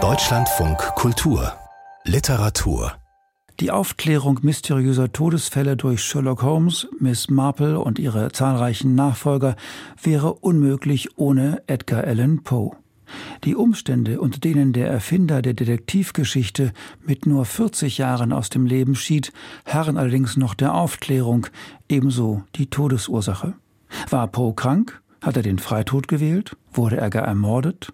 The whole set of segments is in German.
Deutschlandfunk Kultur Literatur die Aufklärung mysteriöser Todesfälle durch Sherlock Holmes, Miss Marple und ihre zahlreichen Nachfolger wäre unmöglich ohne Edgar Allan Poe. Die Umstände, unter denen der Erfinder der Detektivgeschichte mit nur 40 Jahren aus dem Leben schied, harren allerdings noch der Aufklärung, ebenso die Todesursache. War Poe krank? Hat er den Freitod gewählt? Wurde er gar ermordet?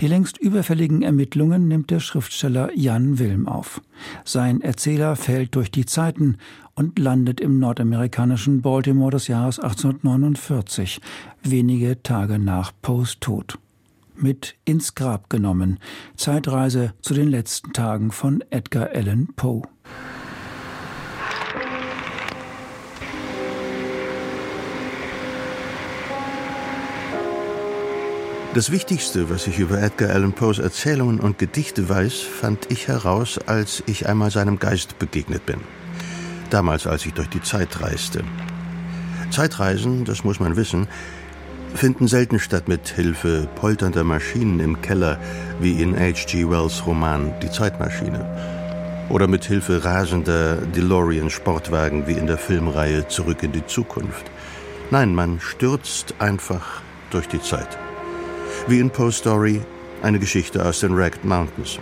Die längst überfälligen Ermittlungen nimmt der Schriftsteller Jan Wilm auf. Sein Erzähler fällt durch die Zeiten und landet im nordamerikanischen Baltimore des Jahres 1849, wenige Tage nach Poes Tod. Mit ins Grab genommen. Zeitreise zu den letzten Tagen von Edgar Allan Poe. Das Wichtigste, was ich über Edgar Allan Poes Erzählungen und Gedichte weiß, fand ich heraus, als ich einmal seinem Geist begegnet bin. Damals, als ich durch die Zeit reiste. Zeitreisen, das muss man wissen, finden selten statt mit Hilfe polternder Maschinen im Keller, wie in H.G. Wells Roman Die Zeitmaschine. Oder mit Hilfe rasender DeLorean-Sportwagen wie in der Filmreihe Zurück in die Zukunft. Nein, man stürzt einfach durch die Zeit wie in Poe Story eine Geschichte aus den Ragged Mountains.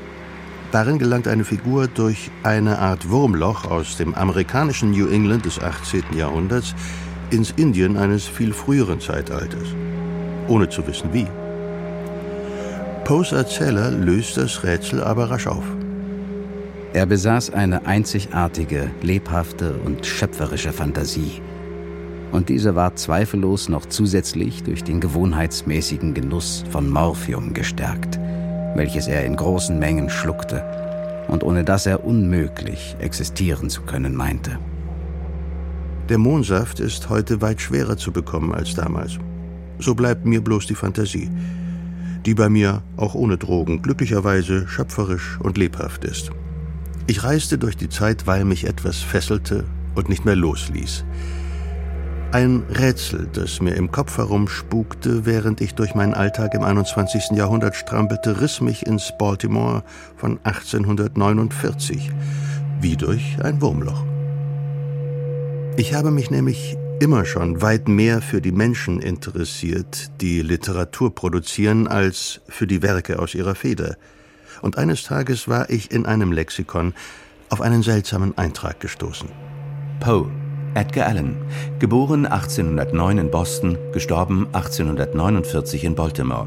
Darin gelangt eine Figur durch eine Art Wurmloch aus dem amerikanischen New England des 18. Jahrhunderts ins Indien eines viel früheren Zeitalters, ohne zu wissen wie. Poes Erzähler löst das Rätsel aber rasch auf. Er besaß eine einzigartige, lebhafte und schöpferische Fantasie und diese war zweifellos noch zusätzlich durch den gewohnheitsmäßigen Genuss von Morphium gestärkt, welches er in großen Mengen schluckte und ohne das er unmöglich existieren zu können meinte. Der Mohnsaft ist heute weit schwerer zu bekommen als damals. So bleibt mir bloß die Fantasie, die bei mir auch ohne Drogen glücklicherweise schöpferisch und lebhaft ist. Ich reiste durch die Zeit, weil mich etwas fesselte und nicht mehr losließ. Ein Rätsel, das mir im Kopf herumspukte, während ich durch meinen Alltag im 21. Jahrhundert strampelte, riss mich ins Baltimore von 1849, wie durch ein Wurmloch. Ich habe mich nämlich immer schon weit mehr für die Menschen interessiert, die Literatur produzieren, als für die Werke aus ihrer Feder. Und eines Tages war ich in einem Lexikon auf einen seltsamen Eintrag gestoßen. Poe Edgar Allan, geboren 1809 in Boston, gestorben 1849 in Baltimore.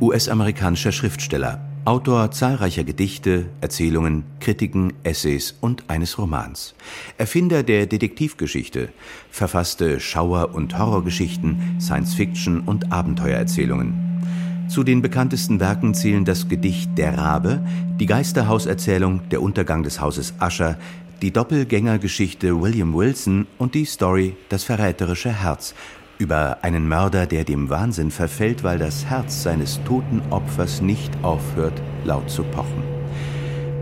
US-amerikanischer Schriftsteller, Autor zahlreicher Gedichte, Erzählungen, Kritiken, Essays und eines Romans. Erfinder der Detektivgeschichte, verfasste Schauer- und Horrorgeschichten, Science-Fiction und Abenteuererzählungen. Zu den bekanntesten Werken zählen das Gedicht Der Rabe, die Geisterhauserzählung Der Untergang des Hauses Ascher, die Doppelgängergeschichte William Wilson und die Story Das verräterische Herz über einen Mörder, der dem Wahnsinn verfällt, weil das Herz seines toten Opfers nicht aufhört, laut zu pochen.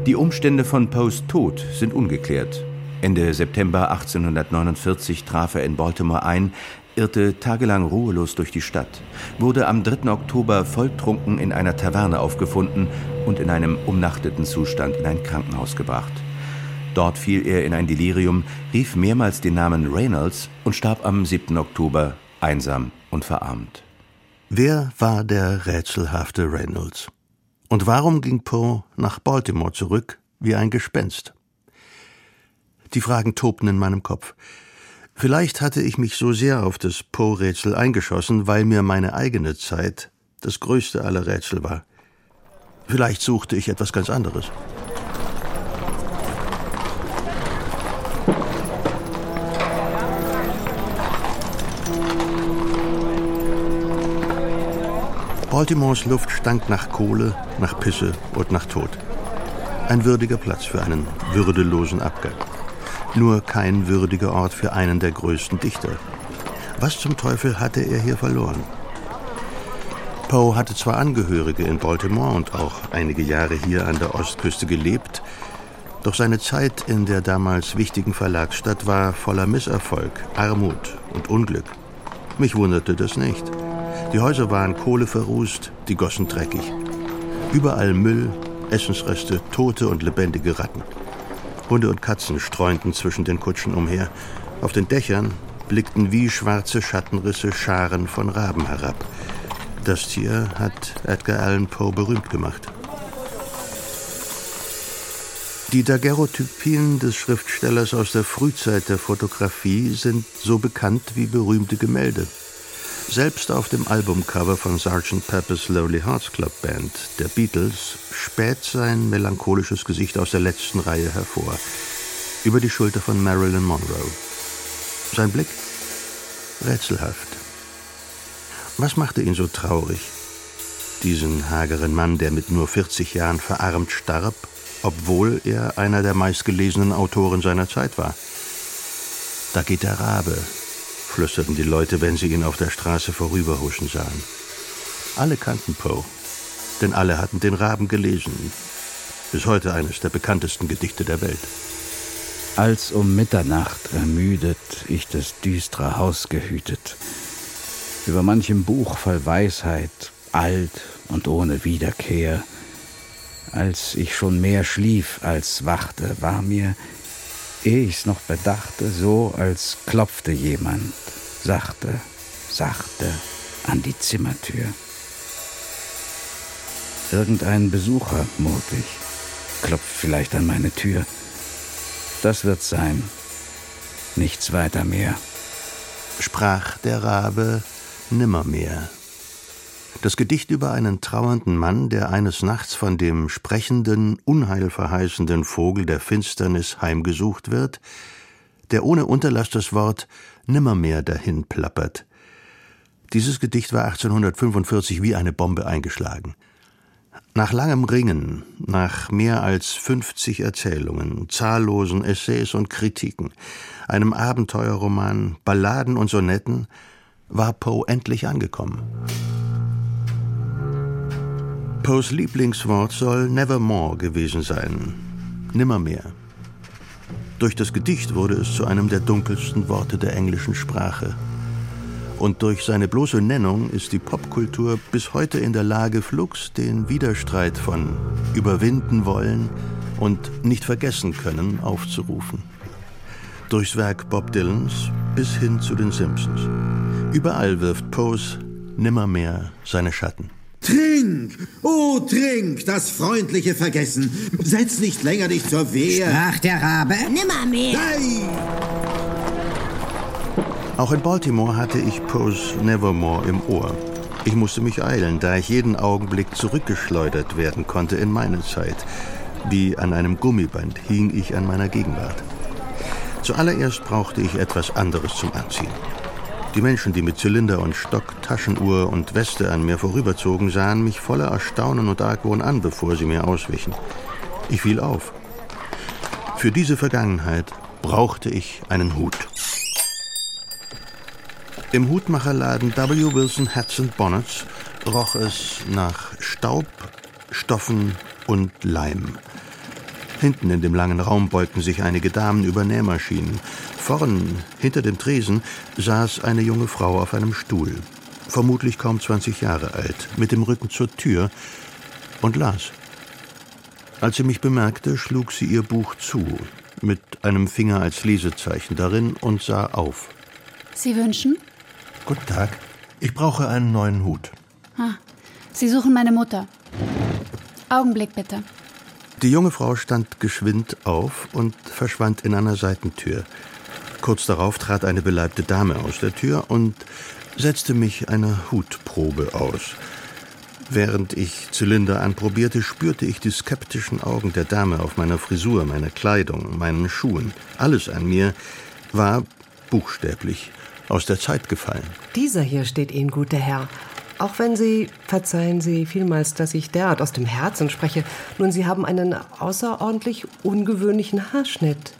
Die Umstände von Poes Tod sind ungeklärt. Ende September 1849 traf er in Baltimore ein, irrte tagelang ruhelos durch die Stadt, wurde am 3. Oktober volltrunken in einer Taverne aufgefunden und in einem umnachteten Zustand in ein Krankenhaus gebracht. Dort fiel er in ein Delirium, rief mehrmals den Namen Reynolds und starb am 7. Oktober einsam und verarmt. Wer war der rätselhafte Reynolds? Und warum ging Poe nach Baltimore zurück wie ein Gespenst? Die Fragen tobten in meinem Kopf. Vielleicht hatte ich mich so sehr auf das Poe-Rätsel eingeschossen, weil mir meine eigene Zeit das größte aller Rätsel war. Vielleicht suchte ich etwas ganz anderes. Baltimores Luft stank nach Kohle, nach Pisse und nach Tod. Ein würdiger Platz für einen würdelosen Abgang. Nur kein würdiger Ort für einen der größten Dichter. Was zum Teufel hatte er hier verloren? Poe hatte zwar Angehörige in Baltimore und auch einige Jahre hier an der Ostküste gelebt, doch seine Zeit in der damals wichtigen Verlagsstadt war voller Misserfolg, Armut und Unglück. Mich wunderte das nicht. Die Häuser waren kohleverrußt, die Gossen dreckig. Überall Müll, Essensreste, tote und lebendige Ratten. Hunde und Katzen streunten zwischen den Kutschen umher. Auf den Dächern blickten wie schwarze Schattenrisse Scharen von Raben herab. Das Tier hat Edgar Allan Poe berühmt gemacht. Die Daguerreotypien des Schriftstellers aus der Frühzeit der Fotografie sind so bekannt wie berühmte Gemälde. Selbst auf dem Albumcover von Sgt. Pepper's Lonely Hearts Club Band der Beatles späht sein melancholisches Gesicht aus der letzten Reihe hervor, über die Schulter von Marilyn Monroe. Sein Blick rätselhaft. Was machte ihn so traurig? Diesen hageren Mann, der mit nur 40 Jahren verarmt starb obwohl er einer der meistgelesenen Autoren seiner Zeit war. Da geht der Rabe, flüsterten die Leute, wenn sie ihn auf der Straße vorüberhuschen sahen. Alle kannten Poe, denn alle hatten den Raben gelesen. Bis heute eines der bekanntesten Gedichte der Welt. Als um Mitternacht ermüdet ich das düstere Haus gehütet, über manchem Buch voll Weisheit, alt und ohne Wiederkehr, als ich schon mehr schlief als wachte, war mir, ehe ich's noch bedachte, so, als klopfte jemand, sachte, sachte an die Zimmertür. Irgendein Besucher, mutig, klopft vielleicht an meine Tür. Das wird sein, nichts weiter mehr. Sprach der Rabe nimmermehr. Das Gedicht über einen trauernden Mann, der eines Nachts von dem sprechenden, unheilverheißenden Vogel der Finsternis heimgesucht wird, der ohne Unterlass das Wort nimmermehr dahin plappert. Dieses Gedicht war 1845 wie eine Bombe eingeschlagen. Nach langem Ringen, nach mehr als 50 Erzählungen, zahllosen Essays und Kritiken, einem Abenteuerroman, Balladen und Sonetten, war Poe endlich angekommen. Poes Lieblingswort soll Nevermore gewesen sein. Nimmermehr. Durch das Gedicht wurde es zu einem der dunkelsten Worte der englischen Sprache. Und durch seine bloße Nennung ist die Popkultur bis heute in der Lage, flugs den Widerstreit von überwinden wollen und nicht vergessen können aufzurufen. Durchs Werk Bob Dylans bis hin zu den Simpsons. Überall wirft Poes nimmermehr seine Schatten. Trink, oh trink, das freundliche Vergessen. Setz nicht länger dich zur Wehr. Sprach der Rabe. Nimmermehr. Nein! Auch in Baltimore hatte ich Poes Nevermore im Ohr. Ich musste mich eilen, da ich jeden Augenblick zurückgeschleudert werden konnte in meine Zeit. Wie an einem Gummiband hing ich an meiner Gegenwart. Zuallererst brauchte ich etwas anderes zum Anziehen. Die Menschen, die mit Zylinder und Stock, Taschenuhr und Weste an mir vorüberzogen, sahen mich voller Erstaunen und Argwohn an, bevor sie mir auswichen. Ich fiel auf. Für diese Vergangenheit brauchte ich einen Hut. Im Hutmacherladen W. Wilson Hats and Bonnets roch es nach Staub, Stoffen und Leim. Hinten in dem langen Raum beugten sich einige Damen über Nähmaschinen. Vorn, hinter dem Tresen, saß eine junge Frau auf einem Stuhl, vermutlich kaum 20 Jahre alt, mit dem Rücken zur Tür und las. Als sie mich bemerkte, schlug sie ihr Buch zu, mit einem Finger als Lesezeichen darin und sah auf. Sie wünschen? Guten Tag. Ich brauche einen neuen Hut. Ah, Sie suchen meine Mutter. Augenblick bitte. Die junge Frau stand geschwind auf und verschwand in einer Seitentür. Kurz darauf trat eine beleibte Dame aus der Tür und setzte mich eine Hutprobe aus. Während ich Zylinder anprobierte, spürte ich die skeptischen Augen der Dame auf meiner Frisur, meiner Kleidung, meinen Schuhen. Alles an mir war buchstäblich aus der Zeit gefallen. Dieser hier steht Ihnen gut, der Herr. Auch wenn Sie, verzeihen Sie vielmals, dass ich derart aus dem Herzen spreche, nun, Sie haben einen außerordentlich ungewöhnlichen Haarschnitt.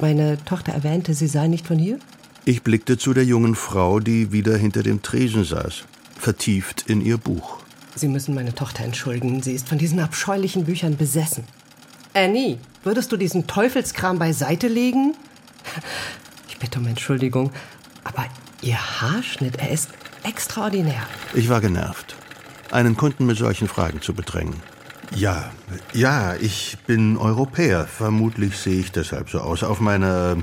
Meine Tochter erwähnte, Sie seien nicht von hier? Ich blickte zu der jungen Frau, die wieder hinter dem Tresen saß, vertieft in ihr Buch. Sie müssen meine Tochter entschuldigen. Sie ist von diesen abscheulichen Büchern besessen. Annie, würdest du diesen Teufelskram beiseite legen? Ich bitte um Entschuldigung, aber Ihr Haarschnitt, er ist extraordinär. Ich war genervt, einen Kunden mit solchen Fragen zu bedrängen. Ja, ja, ich bin Europäer. Vermutlich sehe ich deshalb so aus. Auf meiner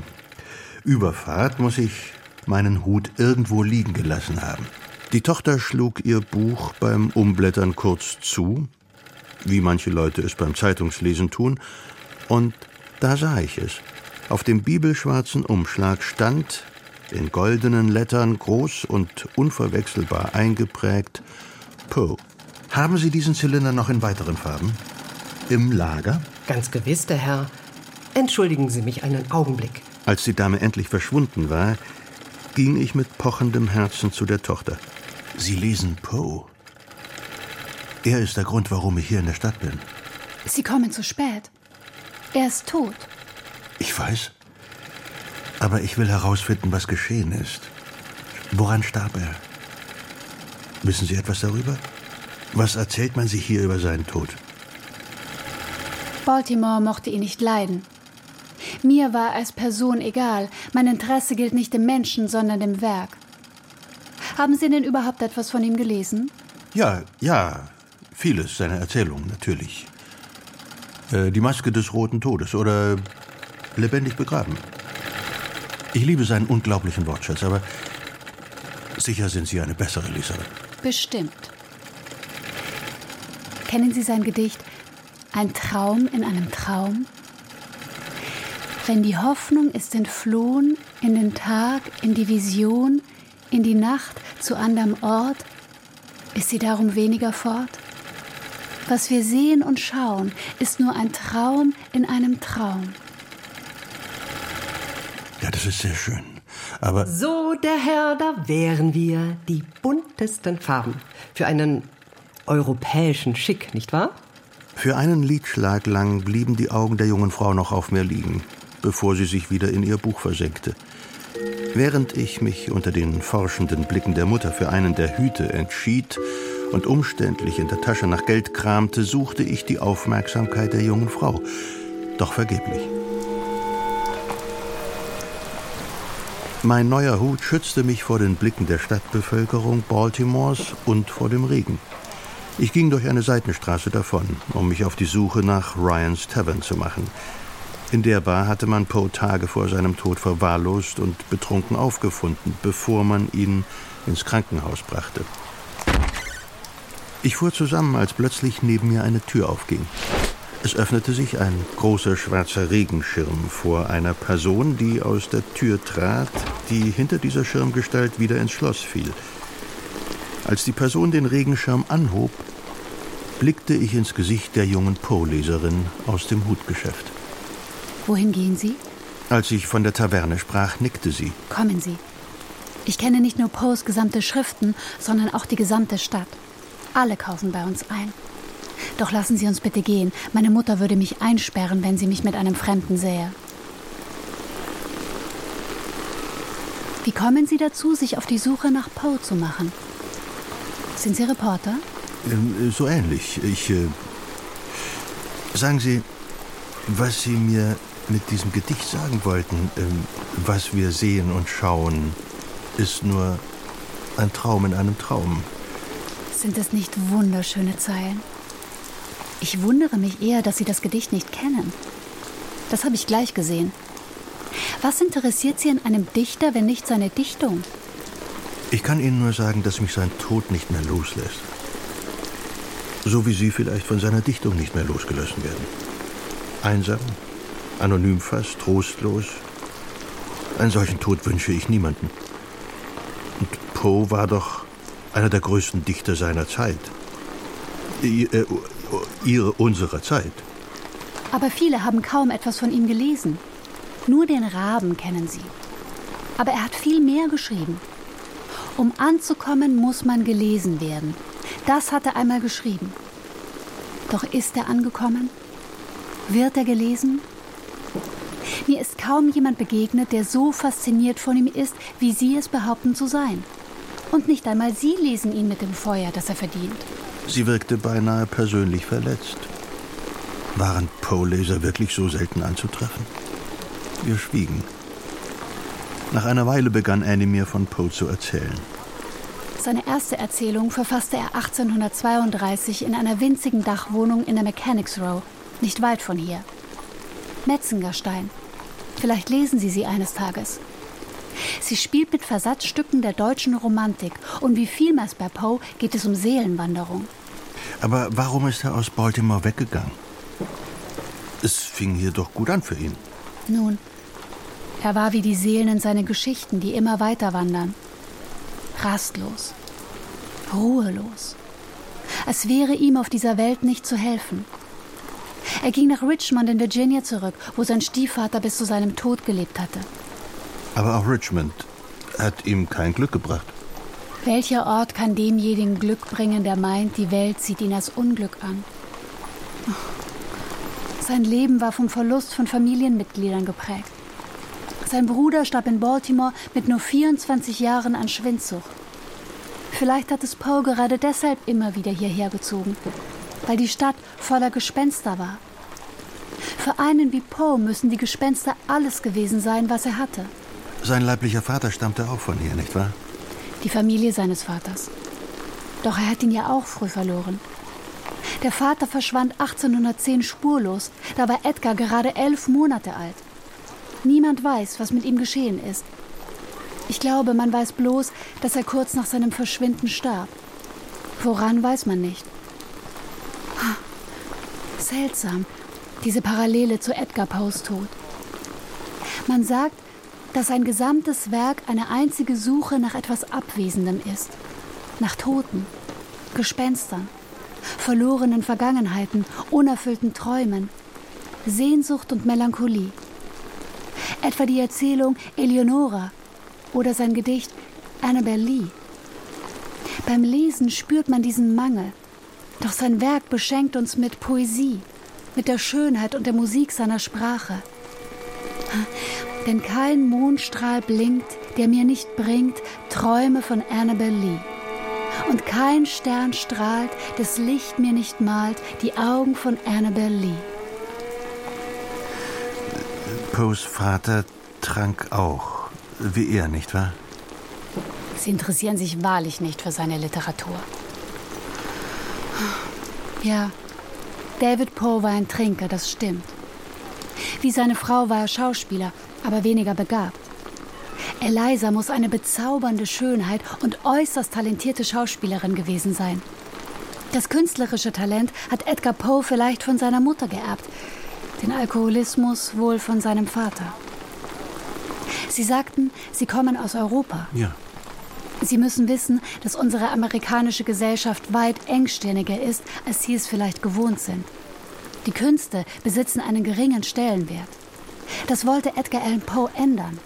Überfahrt muss ich meinen Hut irgendwo liegen gelassen haben. Die Tochter schlug ihr Buch beim Umblättern kurz zu, wie manche Leute es beim Zeitungslesen tun, und da sah ich es. Auf dem bibelschwarzen Umschlag stand, in goldenen Lettern groß und unverwechselbar eingeprägt, Poe. Haben Sie diesen Zylinder noch in weiteren Farben? Im Lager? Ganz gewiss, der Herr. Entschuldigen Sie mich einen Augenblick. Als die Dame endlich verschwunden war, ging ich mit pochendem Herzen zu der Tochter. Sie lesen Poe. Er ist der Grund, warum ich hier in der Stadt bin. Sie kommen zu spät. Er ist tot. Ich weiß. Aber ich will herausfinden, was geschehen ist. Woran starb er? Wissen Sie etwas darüber? Was erzählt man sich hier über seinen Tod? Baltimore mochte ihn nicht leiden. Mir war als Person egal. Mein Interesse gilt nicht dem Menschen, sondern dem Werk. Haben Sie denn überhaupt etwas von ihm gelesen? Ja, ja. Vieles seiner Erzählungen, natürlich. Äh, die Maske des Roten Todes oder Lebendig begraben. Ich liebe seinen unglaublichen Wortschatz, aber sicher sind Sie eine bessere Leserin. Bestimmt. Kennen Sie sein Gedicht Ein Traum in einem Traum? Wenn die Hoffnung ist entflohen in den Tag, in die Vision, in die Nacht zu anderem Ort, ist sie darum weniger fort? Was wir sehen und schauen, ist nur ein Traum in einem Traum. Ja, das ist sehr schön. Aber. So, der Herr, da wären wir. Die buntesten Farben. Für einen europäischen Schick, nicht wahr? Für einen Liedschlag lang blieben die Augen der jungen Frau noch auf mir liegen, bevor sie sich wieder in ihr Buch versenkte. Während ich mich unter den forschenden Blicken der Mutter für einen der Hüte entschied und umständlich in der Tasche nach Geld kramte, suchte ich die Aufmerksamkeit der jungen Frau, doch vergeblich. Mein neuer Hut schützte mich vor den Blicken der Stadtbevölkerung Baltimores und vor dem Regen. Ich ging durch eine Seitenstraße davon, um mich auf die Suche nach Ryans Tavern zu machen. In der Bar hatte man Poe Tage vor seinem Tod verwahrlost und betrunken aufgefunden, bevor man ihn ins Krankenhaus brachte. Ich fuhr zusammen, als plötzlich neben mir eine Tür aufging. Es öffnete sich ein großer schwarzer Regenschirm vor einer Person, die aus der Tür trat, die hinter dieser Schirmgestalt wieder ins Schloss fiel. Als die Person den Regenschirm anhob, blickte ich ins Gesicht der jungen Poe-Leserin aus dem Hutgeschäft. Wohin gehen Sie? Als ich von der Taverne sprach, nickte sie. Kommen Sie. Ich kenne nicht nur Poes gesamte Schriften, sondern auch die gesamte Stadt. Alle kaufen bei uns ein. Doch lassen Sie uns bitte gehen. Meine Mutter würde mich einsperren, wenn sie mich mit einem Fremden sähe. Wie kommen Sie dazu, sich auf die Suche nach Poe zu machen? Sind Sie Reporter? Ähm, so ähnlich. Ich. Äh, sagen Sie, was Sie mir mit diesem Gedicht sagen wollten, ähm, was wir sehen und schauen, ist nur ein Traum in einem Traum. Sind es nicht wunderschöne Zeilen? Ich wundere mich eher, dass Sie das Gedicht nicht kennen. Das habe ich gleich gesehen. Was interessiert Sie an einem Dichter, wenn nicht seine Dichtung? Ich kann Ihnen nur sagen, dass mich sein Tod nicht mehr loslässt. So wie Sie vielleicht von seiner Dichtung nicht mehr losgelassen werden. Einsam, anonym fast, trostlos. Einen solchen Tod wünsche ich niemanden. Und Poe war doch einer der größten Dichter seiner Zeit. Äh, ihre, unserer Zeit. Aber viele haben kaum etwas von ihm gelesen. Nur den Raben kennen sie. Aber er hat viel mehr geschrieben. Um anzukommen, muss man gelesen werden. Das hat er einmal geschrieben. Doch ist er angekommen? Wird er gelesen? Mir ist kaum jemand begegnet, der so fasziniert von ihm ist, wie Sie es behaupten zu sein. Und nicht einmal Sie lesen ihn mit dem Feuer, das er verdient. Sie wirkte beinahe persönlich verletzt. Waren Poe-Leser wirklich so selten anzutreffen? Wir schwiegen. Nach einer Weile begann Annie mir von Poe zu erzählen. Seine erste Erzählung verfasste er 1832 in einer winzigen Dachwohnung in der Mechanics Row, nicht weit von hier. Metzengerstein. Vielleicht lesen Sie sie eines Tages. Sie spielt mit Versatzstücken der deutschen Romantik und wie vielmals bei Poe geht es um Seelenwanderung. Aber warum ist er aus Baltimore weggegangen? Es fing hier doch gut an für ihn. Nun, er war wie die Seelen in seinen Geschichten, die immer weiter wandern. Rastlos, ruhelos. Als wäre ihm auf dieser Welt nicht zu helfen. Er ging nach Richmond in Virginia zurück, wo sein Stiefvater bis zu seinem Tod gelebt hatte. Aber auch Richmond hat ihm kein Glück gebracht. Welcher Ort kann demjenigen Glück bringen, der meint, die Welt zieht ihn als Unglück an? Sein Leben war vom Verlust von Familienmitgliedern geprägt. Sein Bruder starb in Baltimore mit nur 24 Jahren an Schwindsucht. Vielleicht hat es Poe gerade deshalb immer wieder hierher gezogen, weil die Stadt voller Gespenster war. Für einen wie Poe müssen die Gespenster alles gewesen sein, was er hatte. Sein leiblicher Vater stammte auch von hier, nicht wahr? Die Familie seines Vaters. Doch er hat ihn ja auch früh verloren. Der Vater verschwand 1810 spurlos, da war Edgar gerade elf Monate alt. Niemand weiß, was mit ihm geschehen ist. Ich glaube, man weiß bloß, dass er kurz nach seinem Verschwinden starb. Woran weiß man nicht. Seltsam, diese Parallele zu Edgar Poes Tod. Man sagt, dass sein gesamtes Werk eine einzige Suche nach etwas Abwesendem ist. Nach Toten, Gespenstern, verlorenen Vergangenheiten, unerfüllten Träumen, Sehnsucht und Melancholie. Etwa die Erzählung Eleonora oder sein Gedicht Annabel Lee. Beim Lesen spürt man diesen Mangel, doch sein Werk beschenkt uns mit Poesie, mit der Schönheit und der Musik seiner Sprache. Denn kein Mondstrahl blinkt, der mir nicht bringt Träume von Annabel Lee. Und kein Stern strahlt, das Licht mir nicht malt, die Augen von Annabel Lee. Poes Vater trank auch, wie er, nicht wahr? Sie interessieren sich wahrlich nicht für seine Literatur. Ja, David Poe war ein Trinker, das stimmt. Wie seine Frau war er Schauspieler, aber weniger begabt. Eliza muss eine bezaubernde Schönheit und äußerst talentierte Schauspielerin gewesen sein. Das künstlerische Talent hat Edgar Poe vielleicht von seiner Mutter geerbt, den Alkoholismus wohl von seinem Vater. Sie sagten, Sie kommen aus Europa. Ja. Sie müssen wissen, dass unsere amerikanische Gesellschaft weit engstirniger ist, als Sie es vielleicht gewohnt sind. Die Künste besitzen einen geringen Stellenwert. Das wollte Edgar Allan Poe ändern.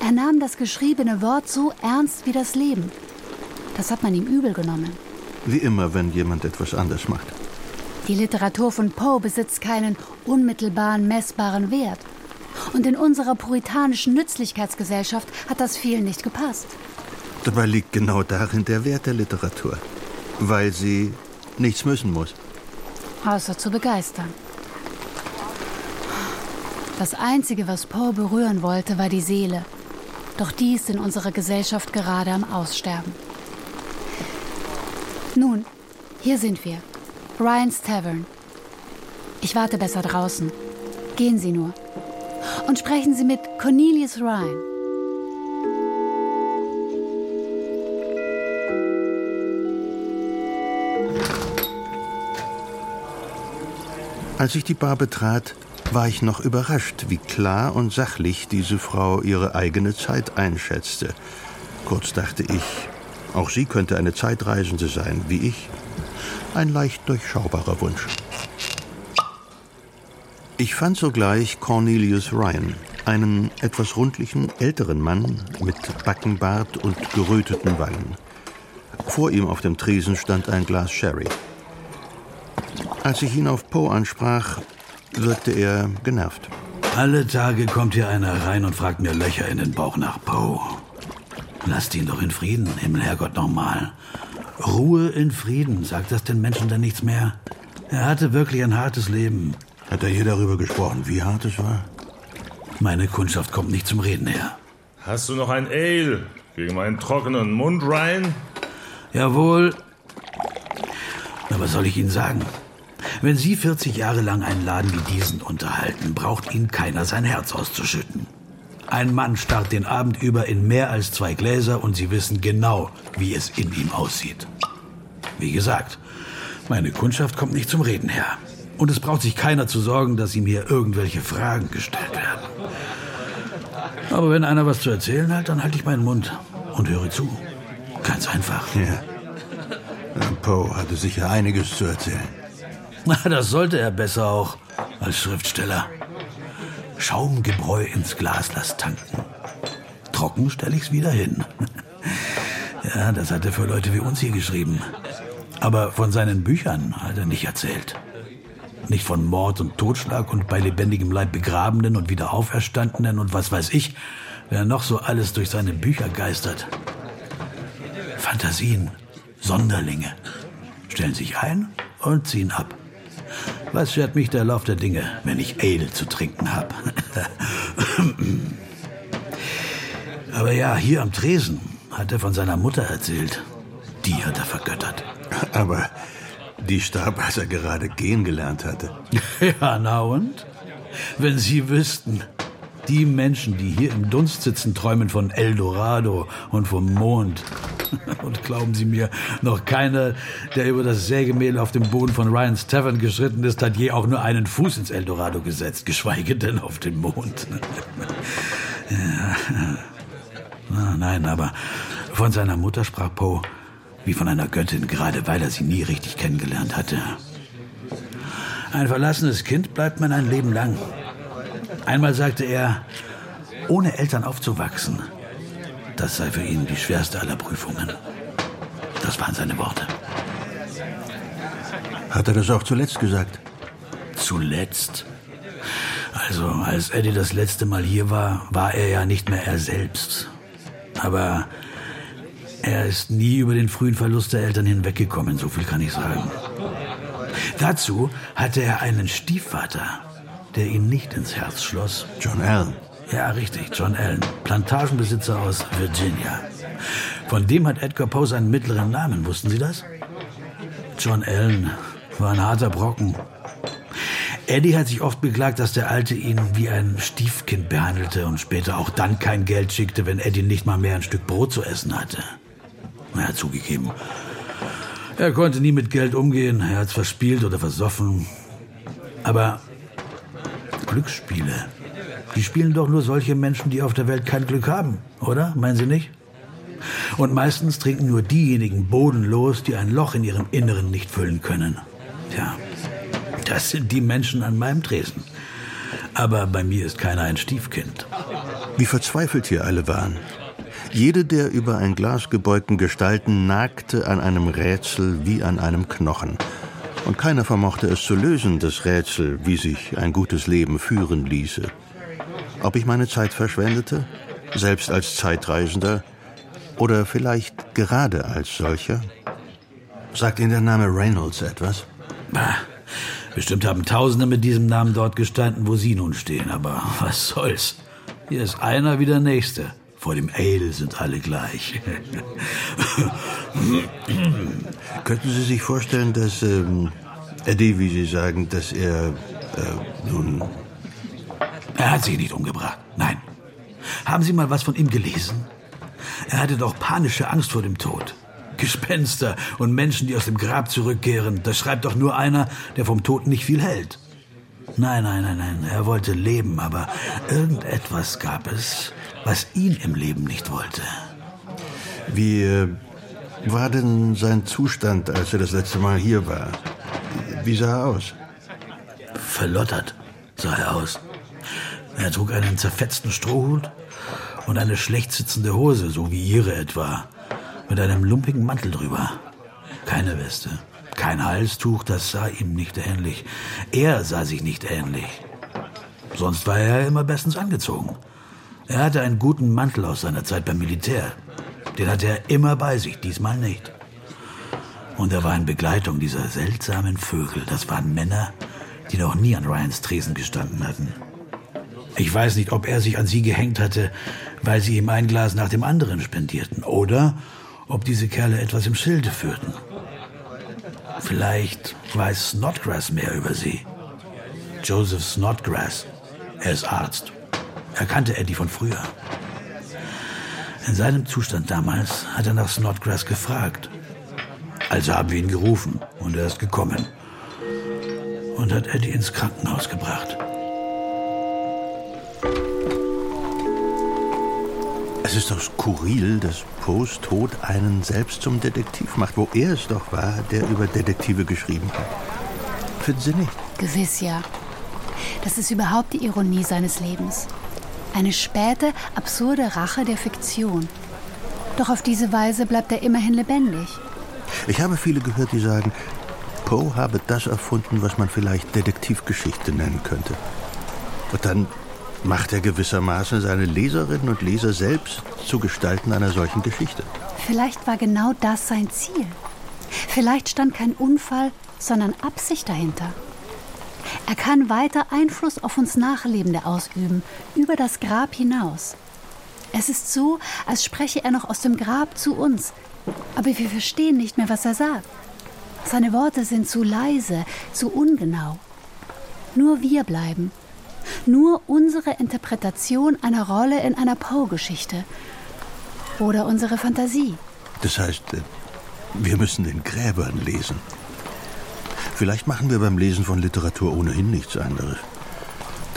Er nahm das geschriebene Wort so ernst wie das Leben. Das hat man ihm übel genommen. Wie immer, wenn jemand etwas anders macht. Die Literatur von Poe besitzt keinen unmittelbaren, messbaren Wert. Und in unserer puritanischen Nützlichkeitsgesellschaft hat das vielen nicht gepasst. Dabei liegt genau darin der Wert der Literatur. Weil sie nichts müssen muss. Außer zu begeistern. Das Einzige, was Poe berühren wollte, war die Seele. Doch die ist in unserer Gesellschaft gerade am Aussterben. Nun, hier sind wir. Ryan's Tavern. Ich warte besser draußen. Gehen Sie nur. Und sprechen Sie mit Cornelius Ryan. Als ich die Bar betrat, war ich noch überrascht, wie klar und sachlich diese Frau ihre eigene Zeit einschätzte. Kurz dachte ich, auch sie könnte eine Zeitreisende sein, wie ich. Ein leicht durchschaubarer Wunsch. Ich fand sogleich Cornelius Ryan, einen etwas rundlichen älteren Mann mit Backenbart und geröteten Wangen. Vor ihm auf dem Tresen stand ein Glas Sherry. Als ich ihn auf Poe ansprach, wirkte er genervt. Alle Tage kommt hier einer rein und fragt mir Löcher in den Bauch nach Poe. Lasst ihn doch in Frieden, Himmel, Herrgott, nochmal. Ruhe in Frieden, sagt das den Menschen denn nichts mehr? Er hatte wirklich ein hartes Leben. Hat er hier darüber gesprochen, wie hart es war? Meine Kundschaft kommt nicht zum Reden her. Hast du noch ein Ale gegen meinen trockenen Mund, Ryan? Jawohl. Na, was soll ich Ihnen sagen? Wenn Sie 40 Jahre lang einen Laden wie diesen unterhalten, braucht Ihnen keiner sein Herz auszuschütten. Ein Mann starrt den Abend über in mehr als zwei Gläser und Sie wissen genau, wie es in ihm aussieht. Wie gesagt, meine Kundschaft kommt nicht zum Reden her. Und es braucht sich keiner zu sorgen, dass ihm hier irgendwelche Fragen gestellt werden. Aber wenn einer was zu erzählen hat, dann halte ich meinen Mund und höre zu. Ganz einfach. Ja. Poe hatte sicher einiges zu erzählen. Na, das sollte er besser auch als Schriftsteller. Schaumgebräu ins Glas lass tanken. Trocken stelle ich's wieder hin. ja, das hat er für Leute wie uns hier geschrieben. Aber von seinen Büchern hat er nicht erzählt. Nicht von Mord und Totschlag und bei lebendigem Leib Begrabenen und wieder Auferstandenen und was weiß ich, wer noch so alles durch seine Bücher geistert. Fantasien, Sonderlinge, stellen sich ein und ziehen ab. Was schert mich der Lauf der Dinge, wenn ich Ale zu trinken habe? Aber ja, hier am Tresen hat er von seiner Mutter erzählt. Die hat er vergöttert. Aber die starb, als er gerade gehen gelernt hatte. Ja, na und? Wenn Sie wüssten, die Menschen, die hier im Dunst sitzen, träumen von Eldorado und vom Mond. Und glauben Sie mir, noch keiner, der über das Sägemehl auf dem Boden von Ryan's Tavern geschritten ist, hat je auch nur einen Fuß ins Eldorado gesetzt, geschweige denn auf den Mond. ja. Nein, aber von seiner Mutter sprach Poe wie von einer Göttin, gerade weil er sie nie richtig kennengelernt hatte. Ein verlassenes Kind bleibt man ein Leben lang. Einmal sagte er, ohne Eltern aufzuwachsen, das sei für ihn die schwerste aller Prüfungen. Das waren seine Worte. Hat er das auch zuletzt gesagt? Zuletzt? Also, als Eddie das letzte Mal hier war, war er ja nicht mehr er selbst. Aber er ist nie über den frühen Verlust der Eltern hinweggekommen, so viel kann ich sagen. Dazu hatte er einen Stiefvater, der ihn nicht ins Herz schloss. John Allen. Ja, richtig, John Allen, Plantagenbesitzer aus Virginia. Von dem hat Edgar Poe seinen mittleren Namen, wussten Sie das? John Allen war ein harter Brocken. Eddie hat sich oft beklagt, dass der Alte ihn wie ein Stiefkind behandelte und später auch dann kein Geld schickte, wenn Eddie nicht mal mehr ein Stück Brot zu essen hatte. Er hat zugegeben, er konnte nie mit Geld umgehen, er hat es verspielt oder versoffen. Aber Glücksspiele, die spielen doch nur solche Menschen, die auf der Welt kein Glück haben, oder? Meinen Sie nicht? Und meistens trinken nur diejenigen bodenlos, die ein Loch in ihrem Inneren nicht füllen können. Tja, das sind die Menschen an meinem Tresen. Aber bei mir ist keiner ein Stiefkind. Wie verzweifelt hier alle waren. Jede der über ein Glas gebeugten Gestalten nagte an einem Rätsel wie an einem Knochen. Und keiner vermochte es zu lösen, das Rätsel, wie sich ein gutes Leben führen ließe. Ob ich meine Zeit verschwendete, selbst als Zeitreisender, oder vielleicht gerade als solcher? Sagt Ihnen der Name Reynolds etwas? Bah, bestimmt haben Tausende mit diesem Namen dort gestanden, wo Sie nun stehen, aber was soll's? Hier ist einer wie der Nächste. Vor dem Ale sind alle gleich. Könnten Sie sich vorstellen, dass ähm, Eddie, wie Sie sagen, dass er äh, nun. Er hat sich nicht umgebracht. Nein. Haben Sie mal was von ihm gelesen? Er hatte doch panische Angst vor dem Tod. Gespenster und Menschen, die aus dem Grab zurückkehren, das schreibt doch nur einer, der vom Tod nicht viel hält. Nein, nein, nein, nein. Er wollte leben, aber irgendetwas gab es, was ihn im Leben nicht wollte. Wie äh, war denn sein Zustand, als er das letzte Mal hier war? Wie sah er aus? Verlottert sah er aus. Er trug einen zerfetzten Strohhut und eine schlecht sitzende Hose, so wie ihre etwa, mit einem lumpigen Mantel drüber. Keine Weste, kein Halstuch, das sah ihm nicht ähnlich. Er sah sich nicht ähnlich. Sonst war er immer bestens angezogen. Er hatte einen guten Mantel aus seiner Zeit beim Militär. Den hatte er immer bei sich, diesmal nicht. Und er war in Begleitung dieser seltsamen Vögel. Das waren Männer, die noch nie an Ryans Tresen gestanden hatten. Ich weiß nicht, ob er sich an sie gehängt hatte, weil sie ihm ein Glas nach dem anderen spendierten, oder ob diese Kerle etwas im Schilde führten. Vielleicht weiß Snodgrass mehr über sie. Joseph Snodgrass. Er ist Arzt. Er kannte Eddie von früher. In seinem Zustand damals hat er nach Snodgrass gefragt. Also haben wir ihn gerufen und er ist gekommen und hat Eddie ins Krankenhaus gebracht. Ist doch skurril, dass Poes Tod einen selbst zum Detektiv macht, wo er es doch war, der über Detektive geschrieben hat. Finden Sie nicht? Gewiss ja. Das ist überhaupt die Ironie seines Lebens. Eine späte, absurde Rache der Fiktion. Doch auf diese Weise bleibt er immerhin lebendig. Ich habe viele gehört, die sagen, Poe habe das erfunden, was man vielleicht Detektivgeschichte nennen könnte. Und dann macht er gewissermaßen seine Leserinnen und Leser selbst zu Gestalten einer solchen Geschichte. Vielleicht war genau das sein Ziel. Vielleicht stand kein Unfall, sondern Absicht dahinter. Er kann weiter Einfluss auf uns Nachlebende ausüben, über das Grab hinaus. Es ist so, als spreche er noch aus dem Grab zu uns, aber wir verstehen nicht mehr, was er sagt. Seine Worte sind zu leise, zu ungenau. Nur wir bleiben nur unsere Interpretation einer Rolle in einer Poe-Geschichte oder unsere Fantasie. Das heißt, äh, wir müssen den Gräbern lesen. Vielleicht machen wir beim Lesen von Literatur ohnehin nichts anderes.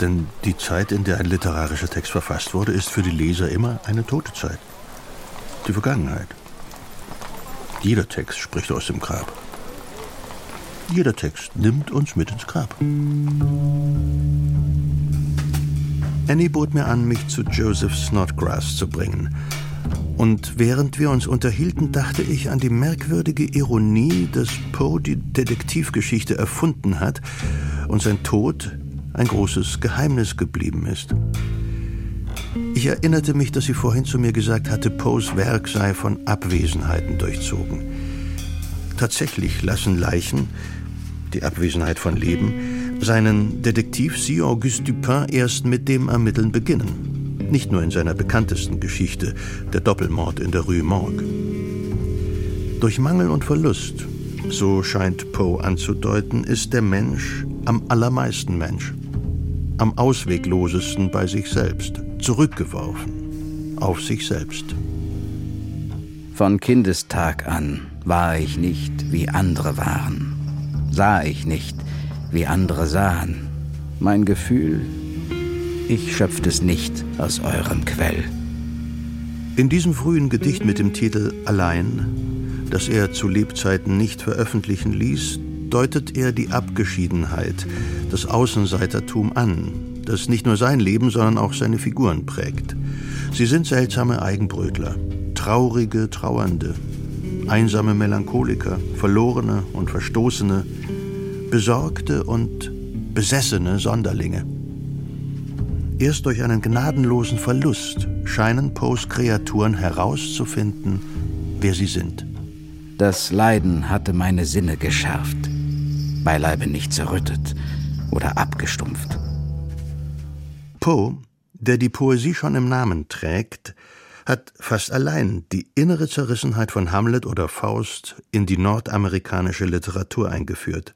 Denn die Zeit, in der ein literarischer Text verfasst wurde, ist für die Leser immer eine tote Zeit. Die Vergangenheit. Jeder Text spricht aus dem Grab. Jeder Text nimmt uns mit ins Grab. Annie bot mir an, mich zu Joseph Snodgrass zu bringen. Und während wir uns unterhielten, dachte ich an die merkwürdige Ironie, dass Poe die Detektivgeschichte erfunden hat und sein Tod ein großes Geheimnis geblieben ist. Ich erinnerte mich, dass sie vorhin zu mir gesagt hatte, Poes Werk sei von Abwesenheiten durchzogen. Tatsächlich lassen Leichen die Abwesenheit von Leben, seinen Detektiv Sir Auguste Dupin erst mit dem Ermitteln beginnen. Nicht nur in seiner bekanntesten Geschichte, der Doppelmord in der Rue Morgue. Durch Mangel und Verlust, so scheint Poe anzudeuten, ist der Mensch am allermeisten Mensch. Am ausweglosesten bei sich selbst, zurückgeworfen auf sich selbst. Von Kindestag an war ich nicht, wie andere waren sah ich nicht, wie andere sahen. Mein Gefühl, ich schöpft es nicht aus eurem Quell. In diesem frühen Gedicht mit dem Titel Allein, das er zu Lebzeiten nicht veröffentlichen ließ, deutet er die Abgeschiedenheit, das Außenseitertum an, das nicht nur sein Leben, sondern auch seine Figuren prägt. Sie sind seltsame Eigenbrötler, traurige Trauernde, einsame Melancholiker, verlorene und verstoßene, besorgte und besessene Sonderlinge. Erst durch einen gnadenlosen Verlust scheinen Poes Kreaturen herauszufinden, wer sie sind. Das Leiden hatte meine Sinne geschärft, beileibe nicht zerrüttet oder abgestumpft. Poe, der die Poesie schon im Namen trägt, hat fast allein die innere Zerrissenheit von Hamlet oder Faust in die nordamerikanische Literatur eingeführt.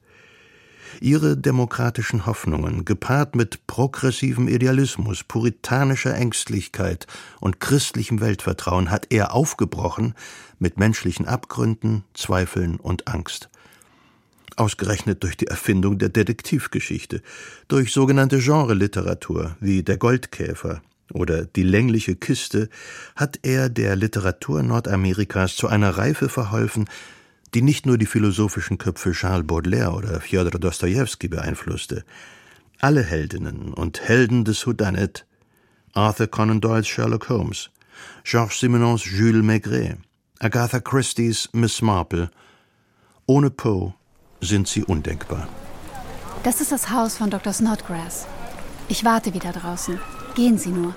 Ihre demokratischen Hoffnungen, gepaart mit progressivem Idealismus, puritanischer Ängstlichkeit und christlichem Weltvertrauen, hat er aufgebrochen mit menschlichen Abgründen, Zweifeln und Angst. Ausgerechnet durch die Erfindung der Detektivgeschichte, durch sogenannte Genreliteratur wie Der Goldkäfer oder Die längliche Kiste, hat er der Literatur Nordamerikas zu einer Reife verholfen, die nicht nur die philosophischen Köpfe Charles Baudelaire oder Fjodor Dostojewski beeinflusste. Alle Heldinnen und Helden des Whodunit, Arthur Conan Doyles Sherlock Holmes, Georges Simenons Jules Maigret, Agatha Christie's Miss Marple, ohne Poe sind sie undenkbar. Das ist das Haus von Dr. Snodgrass. Ich warte wieder draußen. Gehen Sie nur.